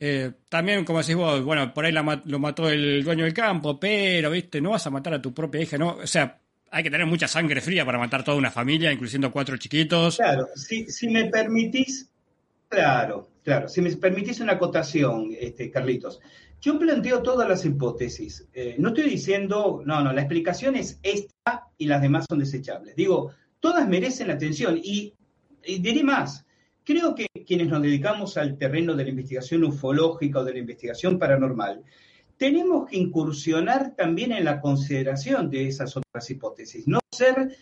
Speaker 2: Eh, también, como decís vos, bueno, por ahí lo mató el dueño del campo, pero, viste, no vas a matar a tu propia hija, ¿no? O sea, hay que tener mucha sangre fría para matar toda una familia, incluyendo cuatro chiquitos.
Speaker 3: Claro, si, si me permitís, claro, claro, si me permitís una acotación, este, Carlitos. Yo planteo todas las hipótesis. Eh, no estoy diciendo, no, no, la explicación es esta y las demás son desechables. Digo, todas merecen atención y, y diré más. Creo que quienes nos dedicamos al terreno de la investigación ufológica o de la investigación paranormal, tenemos que incursionar también en la consideración de esas otras hipótesis, no ser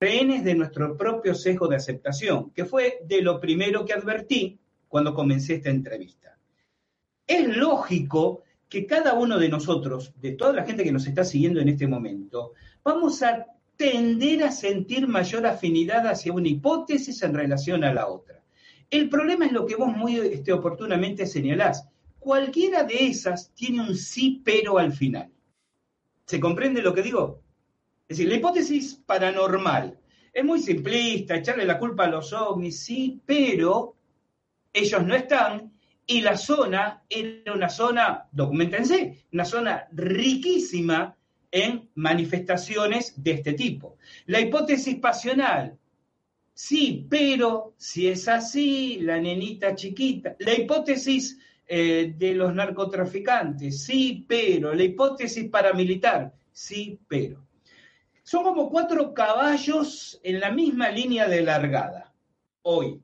Speaker 3: rehenes de nuestro propio sesgo de aceptación, que fue de lo primero que advertí cuando comencé esta entrevista. Es lógico que cada uno de nosotros, de toda la gente que nos está siguiendo en este momento, vamos a tender a sentir mayor afinidad hacia una hipótesis en relación a la otra. El problema es lo que vos muy este, oportunamente señalás, Cualquiera de esas tiene un sí pero al final. ¿Se comprende lo que digo? Es decir, la hipótesis paranormal es muy simplista, echarle la culpa a los ovnis, sí, pero ellos no están y la zona era una zona, documentense, una zona riquísima en manifestaciones de este tipo. La hipótesis pasional, sí, pero si es así, la nenita chiquita. La hipótesis eh, de los narcotraficantes, sí, pero. La hipótesis paramilitar, sí, pero. Son como cuatro caballos en la misma línea de largada. Hoy,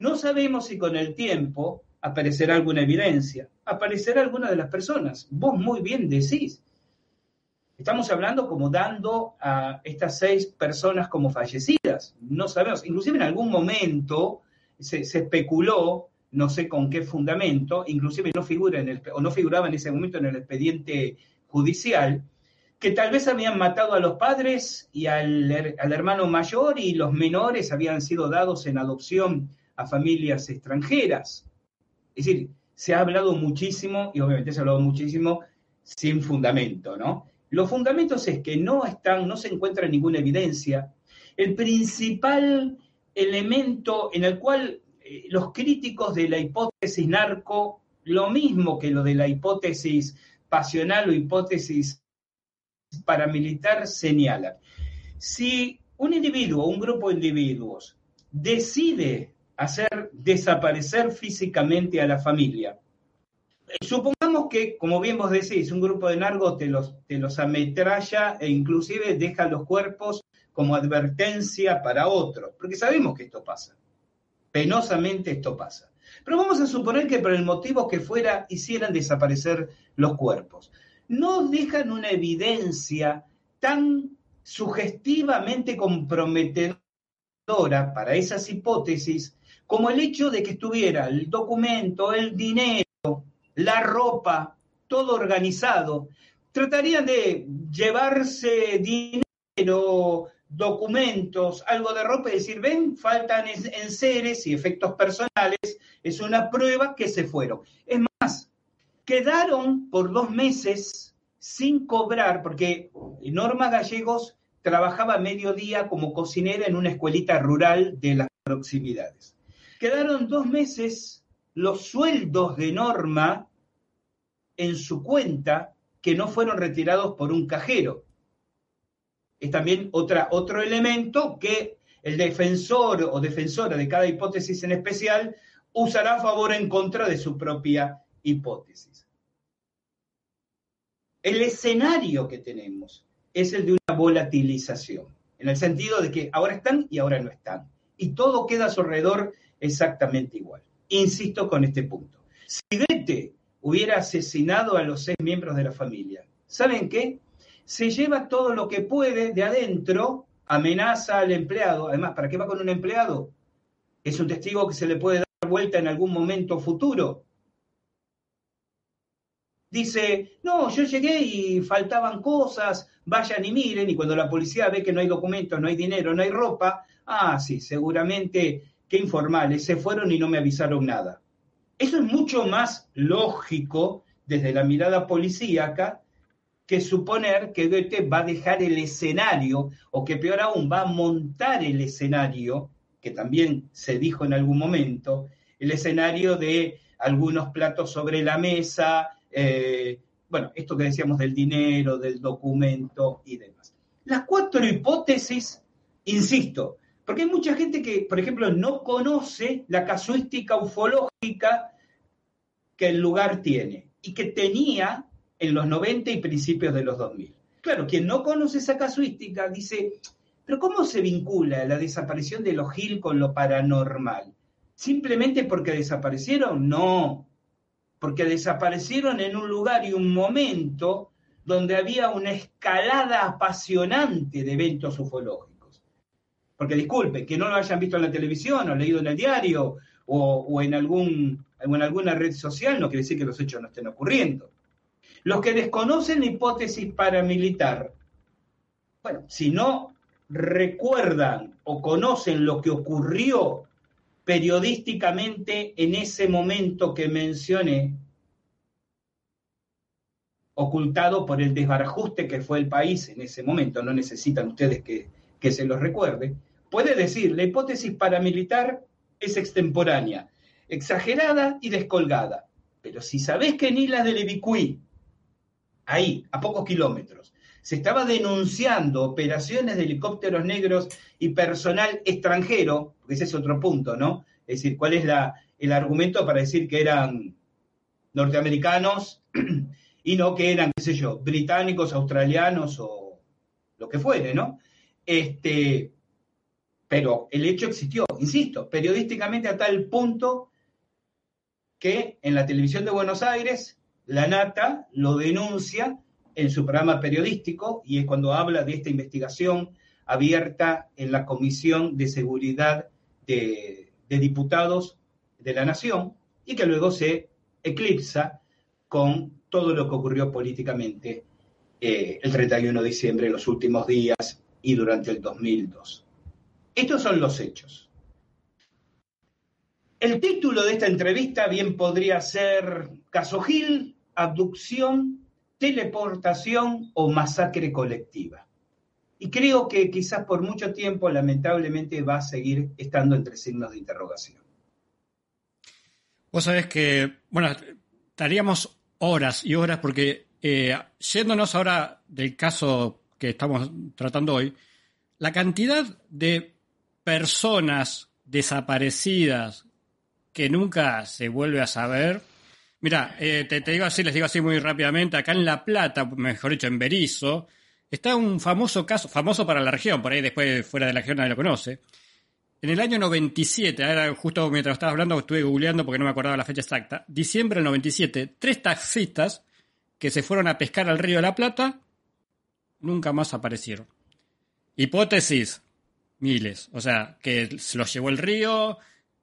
Speaker 3: no sabemos si con el tiempo aparecerá alguna evidencia, aparecerá alguna de las personas. Vos muy bien decís. Estamos hablando como dando a estas seis personas como fallecidas. No sabemos, inclusive en algún momento se, se especuló no sé con qué fundamento, inclusive no figura en el, o no figuraba en ese momento en el expediente judicial, que tal vez habían matado a los padres y al, al, hermano mayor y los menores habían sido dados en adopción a familias extranjeras. Es decir, se ha hablado muchísimo y obviamente se ha hablado muchísimo sin fundamento, ¿no? Los fundamentos es que no están, no se encuentra ninguna evidencia. El principal elemento en el cual los críticos de la hipótesis narco, lo mismo que lo de la hipótesis pasional o hipótesis paramilitar, señalan. Si un individuo un grupo de individuos decide hacer desaparecer físicamente a la familia, supongamos que, como bien vos decís, un grupo de narcos te los, te los ametralla e inclusive deja los cuerpos como advertencia para otros, porque sabemos que esto pasa. Penosamente esto pasa. Pero vamos a suponer que por el motivo que fuera hicieran desaparecer los cuerpos. No dejan una evidencia tan sugestivamente comprometedora para esas hipótesis como el hecho de que estuviera el documento, el dinero, la ropa, todo organizado. Tratarían de llevarse dinero, documentos, algo de ropa y decir, ven, faltan enseres y efectos personales, es una prueba que se fueron. Es más, quedaron por dos meses sin cobrar, porque Norma Gallegos trabajaba mediodía como cocinera en una escuelita rural de las proximidades. Quedaron dos meses los sueldos de Norma en su cuenta que no fueron retirados por un cajero es también otro elemento que el defensor o defensora de cada hipótesis en especial usará a favor o en contra de su propia hipótesis. El escenario que tenemos es el de una volatilización, en el sentido de que ahora están y ahora no están. Y todo queda a su alrededor exactamente igual. Insisto con este punto. Si Goethe hubiera asesinado a los seis miembros de la familia, ¿saben qué? Se lleva todo lo que puede de adentro, amenaza al empleado. Además, ¿para qué va con un empleado? Es un testigo que se le puede dar vuelta en algún momento futuro. Dice, no, yo llegué y faltaban cosas, vayan y miren, y cuando la policía ve que no hay documentos, no hay dinero, no hay ropa, ah, sí, seguramente qué informales, se fueron y no me avisaron nada. Eso es mucho más lógico desde la mirada policíaca que suponer que Goethe va a dejar el escenario, o que peor aún, va a montar el escenario, que también se dijo en algún momento, el escenario de algunos platos sobre la mesa, eh, bueno, esto que decíamos del dinero, del documento y demás. Las cuatro hipótesis, insisto, porque hay mucha gente que, por ejemplo, no conoce la casuística ufológica que el lugar tiene y que tenía en los 90 y principios de los 2000. Claro, quien no conoce esa casuística dice, pero ¿cómo se vincula la desaparición de los Gil con lo paranormal? ¿Simplemente porque desaparecieron? No, porque desaparecieron en un lugar y un momento donde había una escalada apasionante de eventos ufológicos. Porque disculpe, que no lo hayan visto en la televisión o leído en el diario o, en, algún, en alguna red social no quiere decir que los hechos no estén ocurriendo. Los que desconocen la hipótesis paramilitar, bueno, si no recuerdan o conocen lo que ocurrió periodísticamente en ese momento que mencioné, ocultado por el desbarajuste que fue el país en ese momento, no necesitan ustedes que, que se los recuerde, puede decir, la hipótesis paramilitar es extemporánea, exagerada y descolgada. Pero si sabés que en Islas de Levicuí ahí, a pocos kilómetros. Se estaba denunciando operaciones de helicópteros negros y personal extranjero, porque ese es otro punto, ¿no? Es decir, ¿cuál es el argumento para decir que eran norteamericanos y no que eran, qué sé yo, británicos, australianos o lo que fuere, ¿no? Este, pero el hecho existió, insisto, periodísticamente a tal punto que en la televisión de Buenos Aires la Nata lo denuncia en su programa periodístico y es cuando habla de esta investigación abierta en la Comisión de Seguridad de, Diputados de la Nación y que luego se eclipsa con todo lo que ocurrió políticamente eh, el 31 de diciembre, en los últimos días y durante el 2002. Estos son los hechos. El título de esta entrevista bien podría ser Caso Gil, abducción, teleportación o masacre colectiva. Y creo que quizás por mucho tiempo, lamentablemente, va a seguir estando entre signos de interrogación.
Speaker 2: Vos sabés que, bueno, estaríamos horas y horas porque eh, yéndonos ahora del caso que estamos tratando hoy, la cantidad de personas desaparecidas que nunca se vuelve a saber Mira, eh, te, digo así, les digo así muy rápidamente, acá en La Plata, mejor dicho, en Berizo, está un famoso caso, famoso para la región, por ahí después fuera de la región nadie lo conoce. En el año 97, ahora justo mientras estabas hablando estuve googleando porque no me acordaba la fecha exacta, diciembre del 97, tres taxistas que se fueron a pescar al río de la Plata nunca más aparecieron. Hipótesis, miles. O sea, que los llevó el río,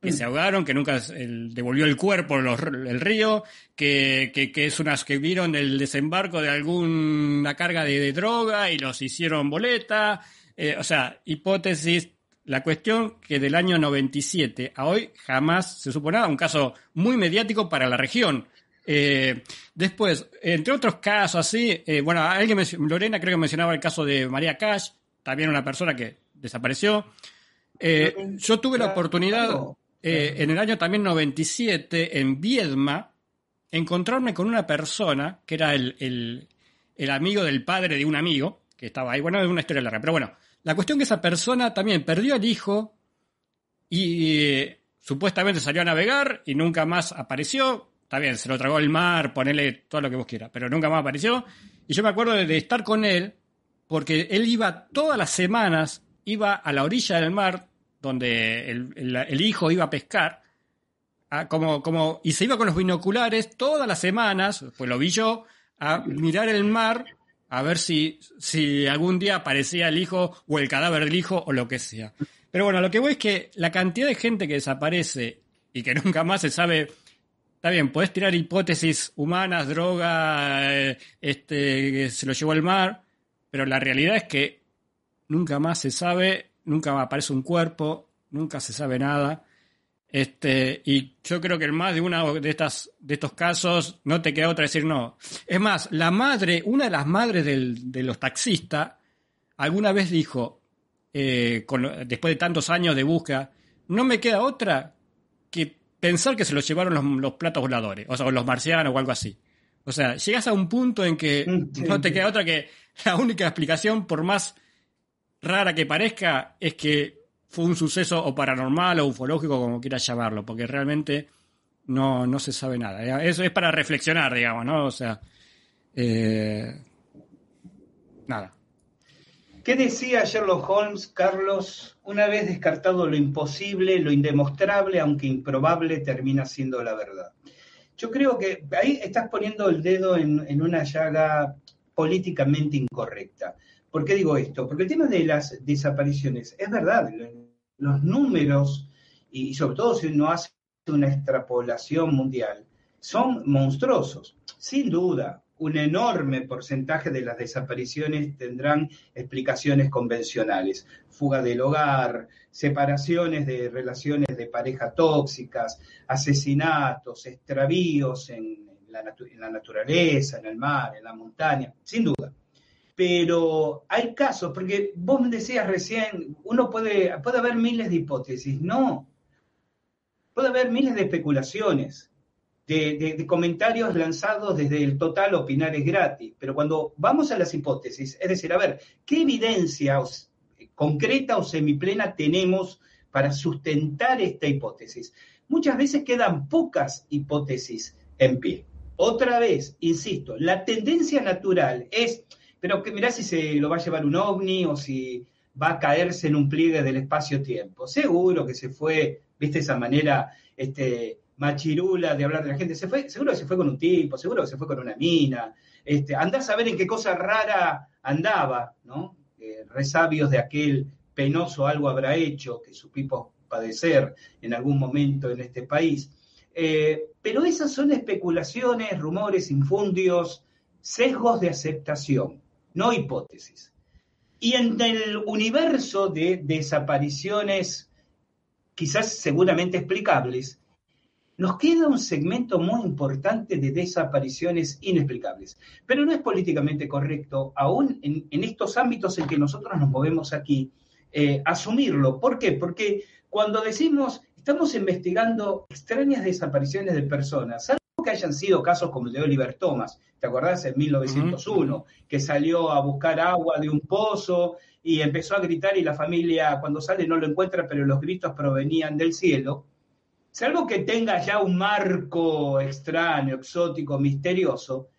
Speaker 2: que se ahogaron, que nunca devolvió el cuerpo el río, que, es unas que vieron el desembarco de alguna carga de, droga y los hicieron boleta. Eh, o sea, hipótesis. La cuestión que del año 97 a hoy jamás se supo nada, un caso muy mediático para la región. Eh, después, entre otros casos así, eh, bueno, alguien Lorena creo que mencionaba el caso de María Cash, también una persona que desapareció. yo tuve la oportunidad, eh, en el año también 97, en Viedma, encontrarme con una persona que era el, amigo del padre de un amigo, que estaba ahí. Bueno, es una historia larga, pero bueno, la cuestión que esa persona también perdió al hijo y, supuestamente salió a navegar y nunca más apareció. está bien, se lo tragó el mar, ponele todo lo que vos quieras, pero nunca más apareció. Y yo me acuerdo de, estar con él, porque él iba todas las semanas, iba a la orilla del mar, donde el, hijo iba a pescar, como, como, y se iba con los binoculares todas las semanas, pues lo vi yo, a mirar el mar, a ver si, si algún día aparecía el hijo o el cadáver del hijo o lo que sea. Pero bueno, lo que voy es que la cantidad de gente que desaparece y que nunca más se sabe. Está bien, puedes tirar hipótesis humanas, droga, eh, este, que se lo llevó al mar, pero la realidad es que nunca más se sabe, nunca aparece un cuerpo, nunca se sabe nada. Este, y yo creo que el más de uno de estas, de estos casos, no te queda otra decir no. Es más, la madre, una de las madres de los taxistas, alguna vez dijo, eh, después de tantos años de búsqueda, no me queda otra que pensar que se los llevaron los, platos voladores, o sea, los marcianos o algo así. O sea, llegas a un punto en que no te queda otra que la única explicación, por más rara que parezca, es que fue un suceso o paranormal o ufológico, como quieras llamarlo, porque realmente no, no se sabe nada. Eso es para reflexionar, digamos, ¿no? O sea, eh, nada.
Speaker 3: ¿Qué decía Sherlock Holmes, Carlos? Una vez descartado lo imposible, lo indemostrable, aunque improbable, termina siendo la verdad. Yo creo que ahí estás poniendo el dedo en, una llaga políticamente incorrecta. ¿Por qué digo esto? Porque el tema de las desapariciones, es verdad, los números, y sobre todo si uno hace una extrapolación mundial, son monstruosos, sin duda un enorme porcentaje de las desapariciones tendrán explicaciones convencionales. Fuga del hogar, separaciones de relaciones de pareja tóxicas, asesinatos, extravíos en la, naturaleza, en el mar, en la montaña, sin duda. Pero hay casos, porque vos decías recién, uno puede, puede haber miles de hipótesis. No, puede haber miles de especulaciones de, comentarios lanzados desde el total opinar es gratis, pero cuando vamos a las hipótesis, es decir, a ver, ¿qué evidencia concreta o semiplena tenemos para sustentar esta hipótesis? Muchas veces quedan pocas hipótesis en pie. Otra vez, insisto, la tendencia natural es, pero que mirá si se lo va a llevar un ovni o si va a caerse en un pliegue del espacio-tiempo. Seguro que se fue, viste, esa manera este, machirula de hablar de la gente. Se fue, seguro que se fue con un tipo, seguro que se fue con una mina. Este, andá a saber en qué cosa rara andaba, ¿no? Eh, resabios de aquel penoso algo habrá hecho que supimos padecer en algún momento en este país. Eh, pero esas son especulaciones, rumores, infundios, sesgos de aceptación, no hipótesis. Y en el universo de desapariciones, quizás seguramente explicables, nos queda un segmento muy importante de desapariciones inexplicables. Pero no es políticamente correcto, aún en, estos ámbitos en que nosotros nos movemos aquí, eh, asumirlo. ¿Por qué? Porque cuando decimos estamos investigando extrañas desapariciones de personas, que hayan sido casos como el de Oliver Thomas, ¿te acordás? En 1901, que salió a buscar agua de un pozo y empezó a gritar y la familia cuando sale no lo encuentra, pero los gritos provenían del cielo salvo que tenga ya un marco extraño, exótico, misterioso,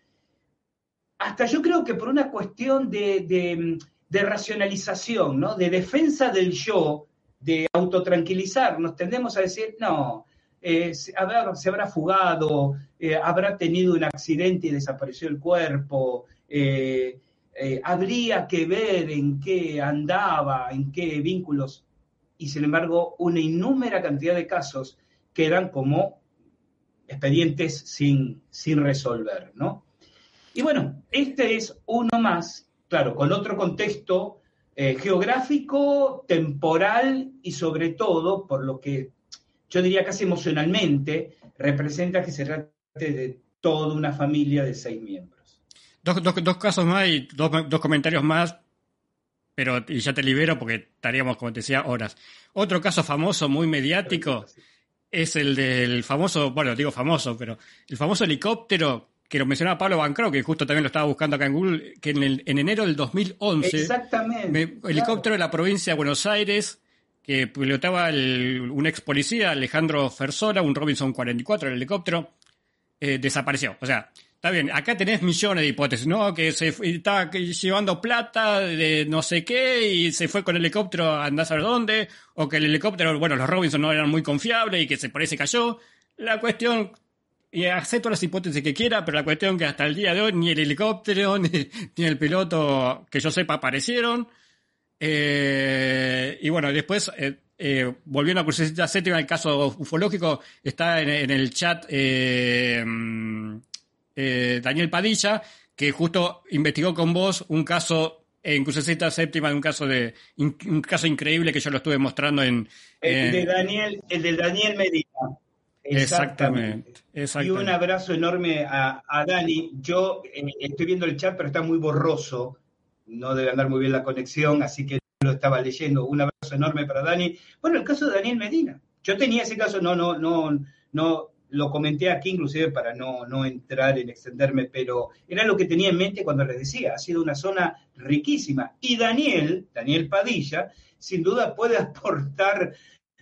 Speaker 3: hasta yo creo que por una cuestión de, racionalización, ¿no? de defensa del yo, de autotranquilizarnos, tendemos a decir, no, eh, se, habrá, fugado, eh, habrá tenido un accidente y desapareció el cuerpo, eh, habría que ver en qué andaba, en qué vínculos, y sin embargo una innúmera cantidad de casos quedan como expedientes sin, sin resolver, ¿no? Y bueno, este es uno más, claro, con otro contexto geográfico, temporal y sobre todo, por lo que yo diría casi emocionalmente, representa que se trate de toda una familia de seis miembros.
Speaker 2: Dos, casos más y dos, dos, comentarios más, pero y ya te libero porque estaríamos, como te decía, horas. Otro caso famoso, muy mediático, es el del famoso, bueno, digo famoso, pero el famoso helicóptero que lo mencionaba Pablo Bancro, que justo también lo estaba buscando acá en Google, que en, el, en enero del 2011,
Speaker 3: Exactamente,
Speaker 2: helicóptero de la provincia de Buenos Aires, que pilotaba un ex policía, Alejandro Fersola, un Robinson 44, el helicóptero, eh, desapareció. O sea, está bien, acá tenés millones de hipótesis, ¿no? Que se estaba llevando plata de no sé qué y se fue con el helicóptero a andar a dónde, o que el helicóptero, bueno, los Robinson no eran muy confiables y que se parece cayó. La cuestión, y acepto las hipótesis que quiera, pero la cuestión que hasta el día de hoy ni el helicóptero ni, ni el piloto que yo sepa aparecieron. Eh, y bueno, después, eh, eh, volviendo a Crucecita Séptima, el caso ufológico, está en, el chat Daniel Padilla, que justo investigó con vos un caso en Crucecita Séptima, un caso de un caso increíble que yo lo estuve mostrando en...
Speaker 3: El de Daniel, el de Daniel Medina.
Speaker 2: Exactamente.
Speaker 3: Y un abrazo enorme a, a Dani. Yo estoy viendo el chat, pero está muy borroso no debe andar muy bien la conexión, así que lo estaba leyendo. Un abrazo enorme para Dani. Bueno, el caso de Daniel Medina. Yo tenía ese caso, no, no, no, no, lo comenté aquí inclusive para no, no entrar en extenderme, pero era lo que tenía en mente cuando les decía, ha sido una zona riquísima. Y Daniel, Daniel Padilla, sin duda puede aportar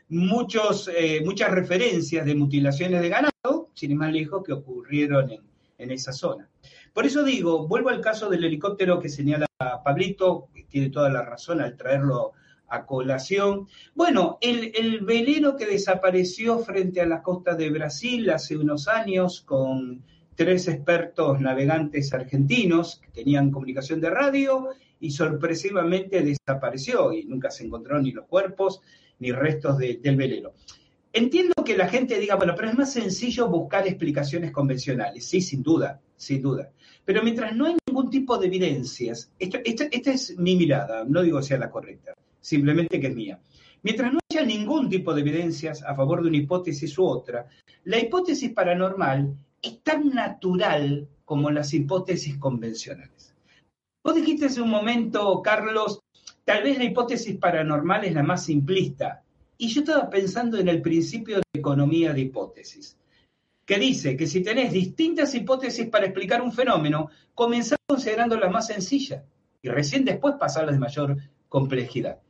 Speaker 3: muchos, eh, muchas referencias de mutilaciones de ganado, sin ir más lejos, que ocurrieron en, en esa zona. Por eso digo, vuelvo al caso del helicóptero que señala Pablito, que tiene toda la razón al traerlo a colación. Bueno, el, velero que desapareció frente a la costa de Brasil hace unos años con tres expertos navegantes argentinos que tenían comunicación de radio y sorpresivamente desapareció y nunca se encontraron ni los cuerpos ni restos del velero. Entiendo que la gente diga, bueno, pero es más sencillo buscar explicaciones convencionales. Sí, sin duda, sin duda. Pero mientras no hay ningún tipo de evidencias, esta es mi mirada, no digo sea la correcta, simplemente que es mía. Mientras no haya ningún tipo de evidencias a favor de una hipótesis u otra, la hipótesis paranormal es tan natural como las hipótesis convencionales. Vos dijiste hace un momento, Carlos, tal vez la hipótesis paranormal es la más simplista, y yo estaba pensando en el principio de economía de hipótesis, que dice que si tenés distintas hipótesis para explicar un fenómeno, comenzar considerando las más sencillas y recién después pasar las de mayor complejidad.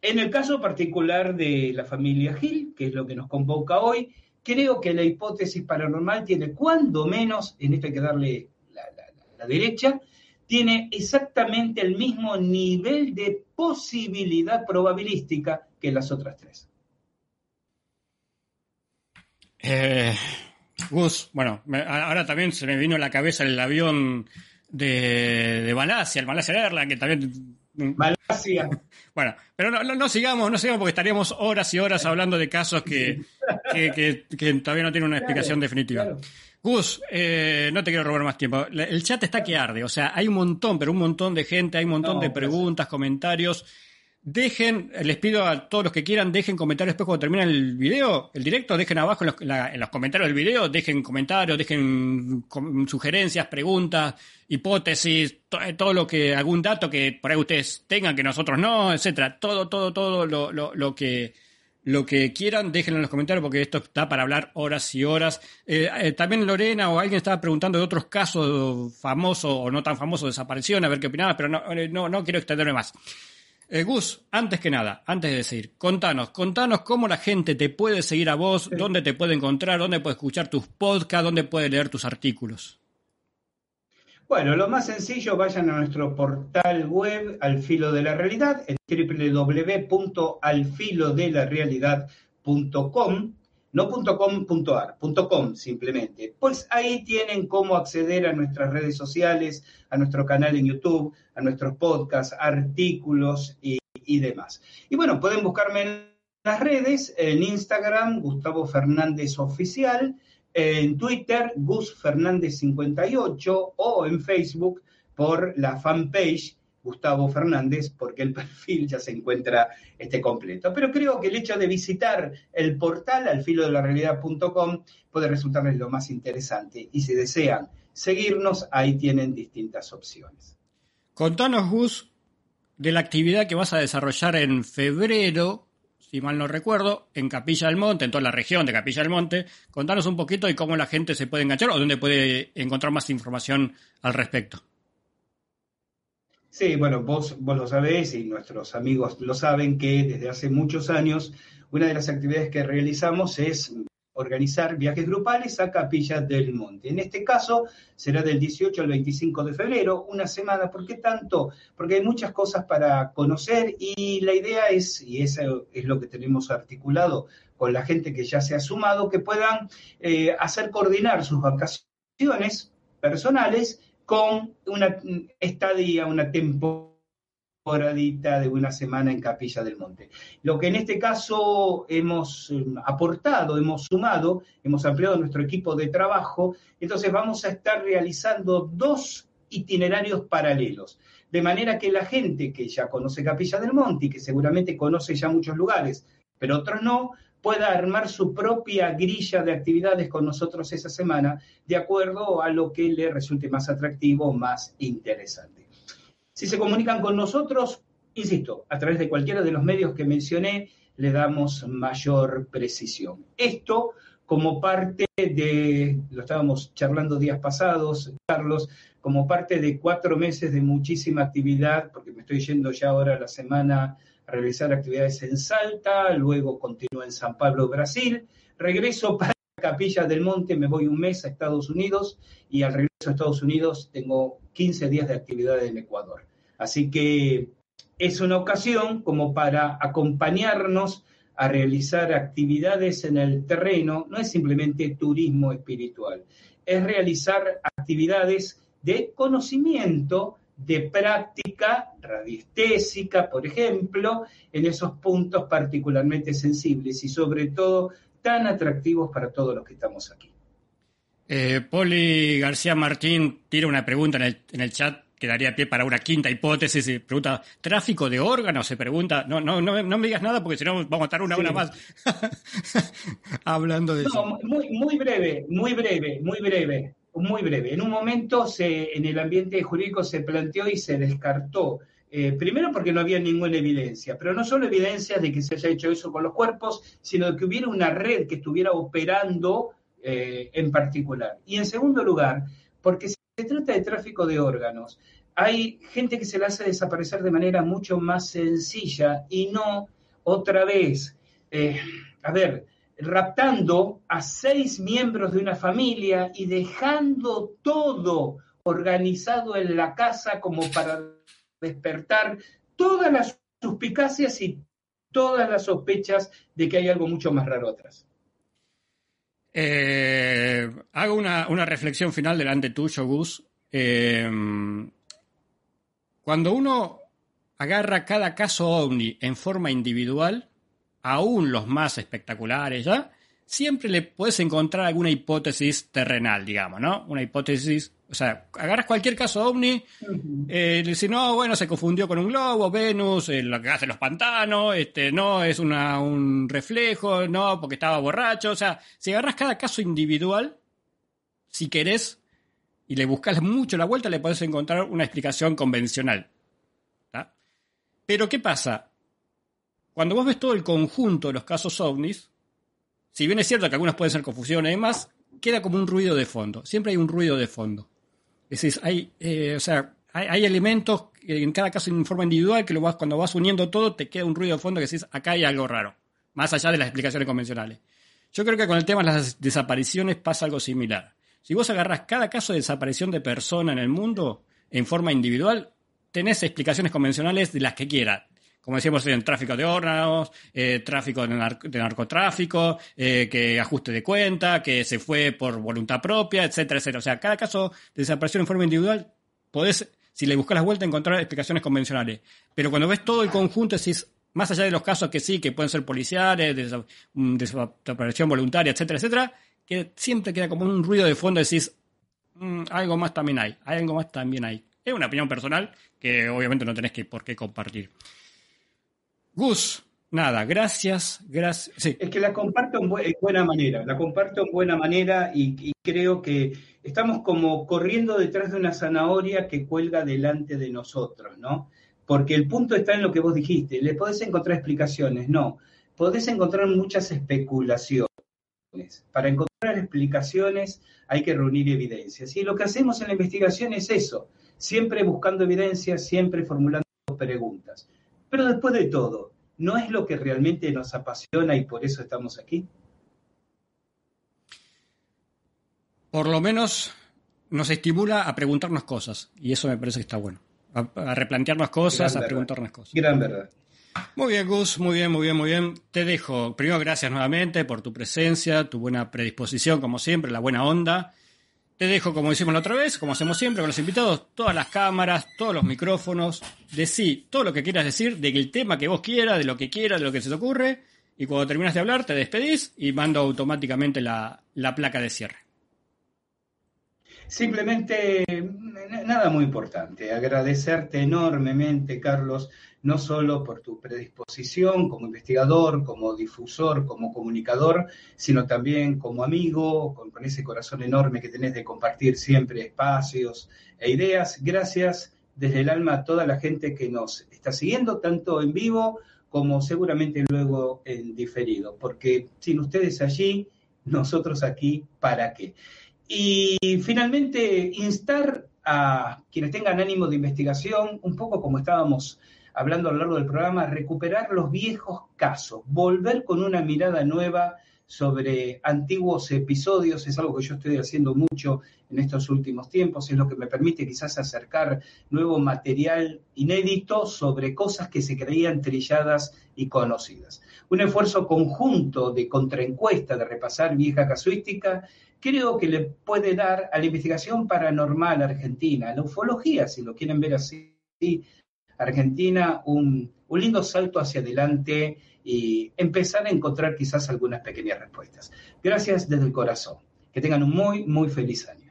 Speaker 3: En el caso particular de la familia Gil, que es lo que nos convoca hoy, creo que la hipótesis paranormal tiene cuando menos, en esto hay que darle la, la derecha, tiene exactamente el mismo nivel de posibilidad probabilística que las otras tres.
Speaker 2: Eh, Gus, bueno, ahora también se me vino a la cabeza el avión de, de Malasia, el Malasia Airlines, que también...
Speaker 3: Malasia.
Speaker 2: Bueno, pero no, no, sigamos, no sigamos porque estaríamos horas y horas hablando de casos que, que, todavía no tienen una explicación definitiva. Gus, eh, no te quiero robar más tiempo. El chat está que arde, o sea, hay un montón, pero un montón de gente, hay un montón de preguntas, comentarios. Dejen, les pido a todos los que quieran, dejen comentarios después cuando termine el video, el directo, dejen abajo en los, comentarios del video, dejen comentarios, dejen sugerencias, preguntas, hipótesis, eh, todo lo que, algún dato que por ahí ustedes tengan que nosotros no, etcétera. Todo, todo, todo lo, lo, que, lo que quieran, déjenlo en los comentarios porque esto está para hablar horas y horas. Eh, eh, también Lorena o alguien estaba preguntando de otros casos famosos o no tan famosos de desaparición, a ver qué opinaba, pero no, no, no quiero extenderme más. Eh, Gus, antes que nada, antes de decir, contanos, contanos cómo la gente te puede seguir a vos, dónde te puede encontrar, dónde puede escuchar tus podcasts, dónde puede leer tus artículos.
Speaker 3: Bueno, lo más sencillo, vayan a nuestro portal web Al Filo de la Realidad, en www.alfilodelarealidad.com no .com.ar, .com simplemente. Pues ahí tienen cómo acceder a nuestras redes sociales, a nuestro canal en YouTube, a nuestros podcasts, artículos y, demás. Y bueno, pueden buscarme en las redes, en Instagram, Gustavo Fernández Oficial, en Twitter, Gus Fernández 58 o en Facebook por la fanpage Gustavo Fernández, porque el perfil ya se encuentra este completo. Pero creo que el hecho de visitar el portal alfilodelarealidad.com puede resultarles lo más interesante. Y si desean seguirnos, ahí tienen distintas opciones.
Speaker 2: Contanos, Gus, de la actividad que vas a desarrollar en febrero, si mal no recuerdo, en Capilla del Monte, en toda la región de Capilla del Monte. Contanos un poquito y cómo la gente se puede enganchar o dónde puede encontrar más información al respecto.
Speaker 3: Sí, bueno, vos, vos lo sabés y nuestros amigos lo saben que desde hace muchos años una de las actividades que realizamos es organizar viajes grupales a Capilla del Monte. En este caso será del 18 al 25 de febrero, una semana. ¿Por qué tanto? Porque hay muchas cosas para conocer y la idea es, y eso es lo que tenemos articulado con la gente que ya se ha sumado, que puedan eh, hacer coordinar sus vacaciones personales con una estadía, una temporada de una semana en Capilla del Monte. Lo que en este caso hemos em, aportado, hemos sumado, hemos ampliado nuestro equipo de trabajo, entonces vamos a estar realizando dos itinerarios paralelos, de manera que la gente que ya conoce Capilla del Monte y que seguramente conoce ya muchos lugares, pero otros no, pueda armar su propia grilla de actividades con nosotros esa semana, de acuerdo a lo que le resulte más atractivo, más interesante. Si se comunican con nosotros, insisto, a través de cualquiera de los medios que mencioné, le damos mayor precisión. Esto como parte de, lo estábamos charlando días pasados, Carlos, como parte de cuatro meses de muchísima actividad, porque me estoy yendo ya ahora a la semana realizar actividades en Salta, luego continúo en San Pablo, Brasil, regreso para Capilla del Monte, me voy un mes a Estados Unidos y al regreso a Estados Unidos tengo 15 días de actividad en Ecuador. Así que es una ocasión como para acompañarnos a realizar actividades en el terreno, no es simplemente turismo espiritual, es realizar actividades de conocimiento, de práctica radiestésica, por ejemplo, en esos puntos particularmente sensibles y sobre todo tan atractivos para todos los que estamos aquí.
Speaker 2: Eh, Poli García Martín tira una pregunta en el, en el chat que daría pie para una quinta hipótesis. Se pregunta, ¿tráfico de órganos? Se pregunta, no, no, no, no me digas nada porque si no vamos a estar una hora más hablando de eso.
Speaker 3: Muy, muy breve, muy breve, muy breve, muy breve. En un momento se, en el ambiente jurídico se planteó y se descartó eh, primero porque no había ninguna evidencia, pero no solo evidencias de que se haya hecho eso con los cuerpos, sino de que hubiera una red que estuviera operando eh, en particular. Y en segundo lugar, porque se trata de tráfico de órganos. Hay gente que se la hace desaparecer de manera mucho más sencilla y no otra vez, eh, a ver, raptando a seis miembros de una familia y dejando todo organizado en la casa como para despertar todas las suspicacias y todas las sospechas de que hay algo mucho más raro atrás.
Speaker 2: Eh, hago una, reflexión final delante tuyo, Gus. Eh, cuando uno agarra cada caso ovni en forma individual, aún los más espectaculares ya, siempre le puedes encontrar alguna hipótesis terrenal, digamos, ¿no? Una hipótesis, o sea, agarras cualquier caso ovni, eh, le dices, no, bueno, se confundió con un globo, Venus, eh, lo que hace los pantanos, este, no, es una, un reflejo, no, porque estaba borracho, o sea, si agarras cada caso individual, si querés, y le buscas mucho la vuelta, le puedes encontrar una explicación convencional. Pero, ¿qué pasa? Cuando vos ves todo el conjunto de los casos ovnis, si bien es cierto que algunas pueden ser confusiones y demás, queda como un ruido de fondo. Siempre hay un ruido de fondo. Es decir, hay, eh, o sea, hay, elementos en cada caso en forma individual que lo vas, cuando vas uniendo todo te queda un ruido de fondo que decís, acá hay algo raro, más allá de las explicaciones convencionales. Yo creo que con el tema de las desapariciones pasa algo similar. Si vos agarrás cada caso de desaparición de persona en el mundo en forma individual, tenés explicaciones convencionales de las que quieras como decíamos, en tráfico de órganos, eh, tráfico de, narcotráfico, eh, que ajuste de cuenta, que se fue por voluntad propia, etcétera, etcétera. O sea, cada caso de desaparición en forma individual, podés, si le buscas las vueltas, encontrar explicaciones convencionales. Pero cuando ves todo el conjunto, decís, más allá de los casos que sí, que pueden ser policiales, de desaparición voluntaria, etcétera, etcétera, que siempre queda como un ruido de fondo, decís, mm, algo más también hay, algo más también hay. Es una opinión personal que obviamente no tenés que por qué compartir. Gus, nada, gracias, gracias.
Speaker 3: Es que la comparto en, buena manera, la comparto en buena manera y, creo que estamos como corriendo detrás de una zanahoria que cuelga delante de nosotros, ¿no? Porque el punto está en lo que vos dijiste, le podés encontrar explicaciones, no, podés encontrar muchas especulaciones. Para encontrar explicaciones hay que reunir evidencias. Y lo que hacemos en la investigación es eso, siempre buscando evidencias, siempre formulando preguntas. Pero después de todo, ¿no es lo que realmente nos apasiona y por eso estamos aquí?
Speaker 2: por lo menos nos estimula a preguntarnos cosas. Y eso me parece que está bueno. A, replantearnos cosas, a preguntarnos cosas.
Speaker 3: Gran verdad.
Speaker 2: Muy bien, Gus, muy bien, muy bien, muy bien. Te dejo. Primero, gracias nuevamente por tu presencia, tu buena predisposición, como siempre, la buena onda. Te dejo, como decimos la otra vez, como hacemos siempre con los invitados, todas las cámaras, todos los micrófonos. Decí todo lo que quieras decir, del tema que vos quieras, de lo que quieras, de lo que se te ocurre. Y cuando terminas de hablar, te despedís y mando automáticamente la, la placa de cierre.
Speaker 3: Simplemente, nada muy importante, agradecerte enormemente, Carlos, no solo por tu predisposición como investigador, como difusor, como comunicador, sino también como amigo, con, ese corazón enorme que tenés de compartir siempre espacios e ideas. Gracias desde el alma a toda la gente que nos está siguiendo, tanto en vivo como seguramente luego en diferido, porque sin ustedes allí, nosotros aquí, ¿para qué? Y finalmente, instar a quienes tengan ánimo de investigación, un poco como estábamos hablando a lo largo del programa, recuperar los viejos casos, volver con una mirada nueva sobre antiguos episodios, es algo que yo estoy haciendo mucho en estos últimos tiempos, es lo que me permite quizás acercar nuevo material inédito sobre cosas que se creían trilladas y conocidas. Un esfuerzo conjunto de contraencuesta, de repasar vieja casuística, creo que le puede dar a la investigación paranormal argentina, a la ufología, si lo quieren ver así, Argentina, un, un lindo salto hacia adelante y empezar a encontrar quizás algunas pequeñas respuestas. Gracias desde el corazón. Que tengan un muy, muy feliz año.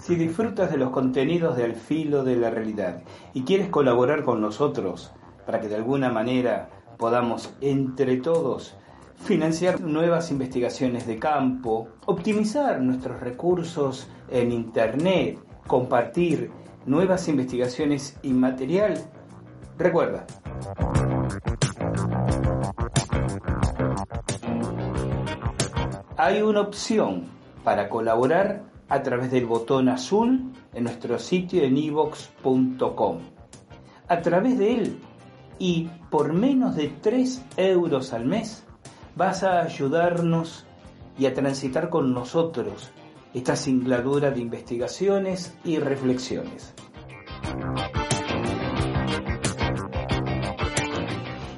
Speaker 3: Si disfrutas de los contenidos del filo de la realidad y quieres colaborar con nosotros para que de alguna manera podamos entre todos financiar nuevas investigaciones de campo, optimizar nuestros recursos en Internet, compartir nuevas investigaciones y material, recuerda. Hay una opción para colaborar a través del botón azul en nuestro sitio en evox.com. A través de él y por menos de 3 euros al mes vas a ayudarnos y a transitar con nosotros esta singladura de investigaciones y reflexiones.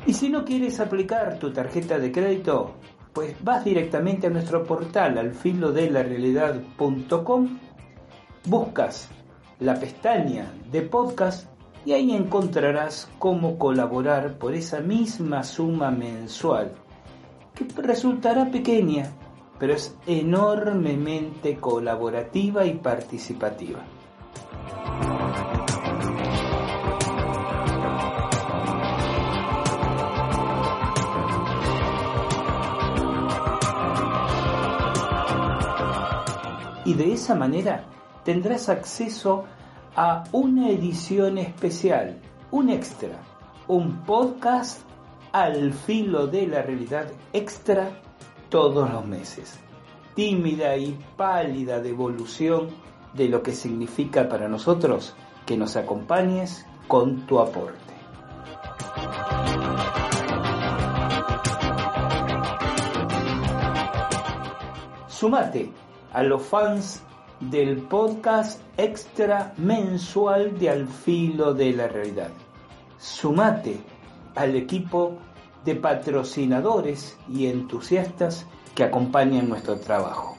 Speaker 3: Y si no quieres aplicar tu tarjeta de crédito, pues vas directamente a nuestro portal al filo de la realidad.com, buscas la pestaña de podcast y ahí encontrarás cómo colaborar por esa misma suma mensual, que resultará pequeña, pero es enormemente colaborativa y participativa. Y de esa manera tendrás acceso a una edición especial, un extra, un podcast al filo de la realidad extra todos los meses. Tímida y pálida devolución de lo que significa para nosotros que nos acompañes con tu aporte. Sumate a los fans del podcast extra mensual de Al Filo de la Realidad. Sumate al equipo de patrocinadores y entusiastas que acompañan nuestro trabajo.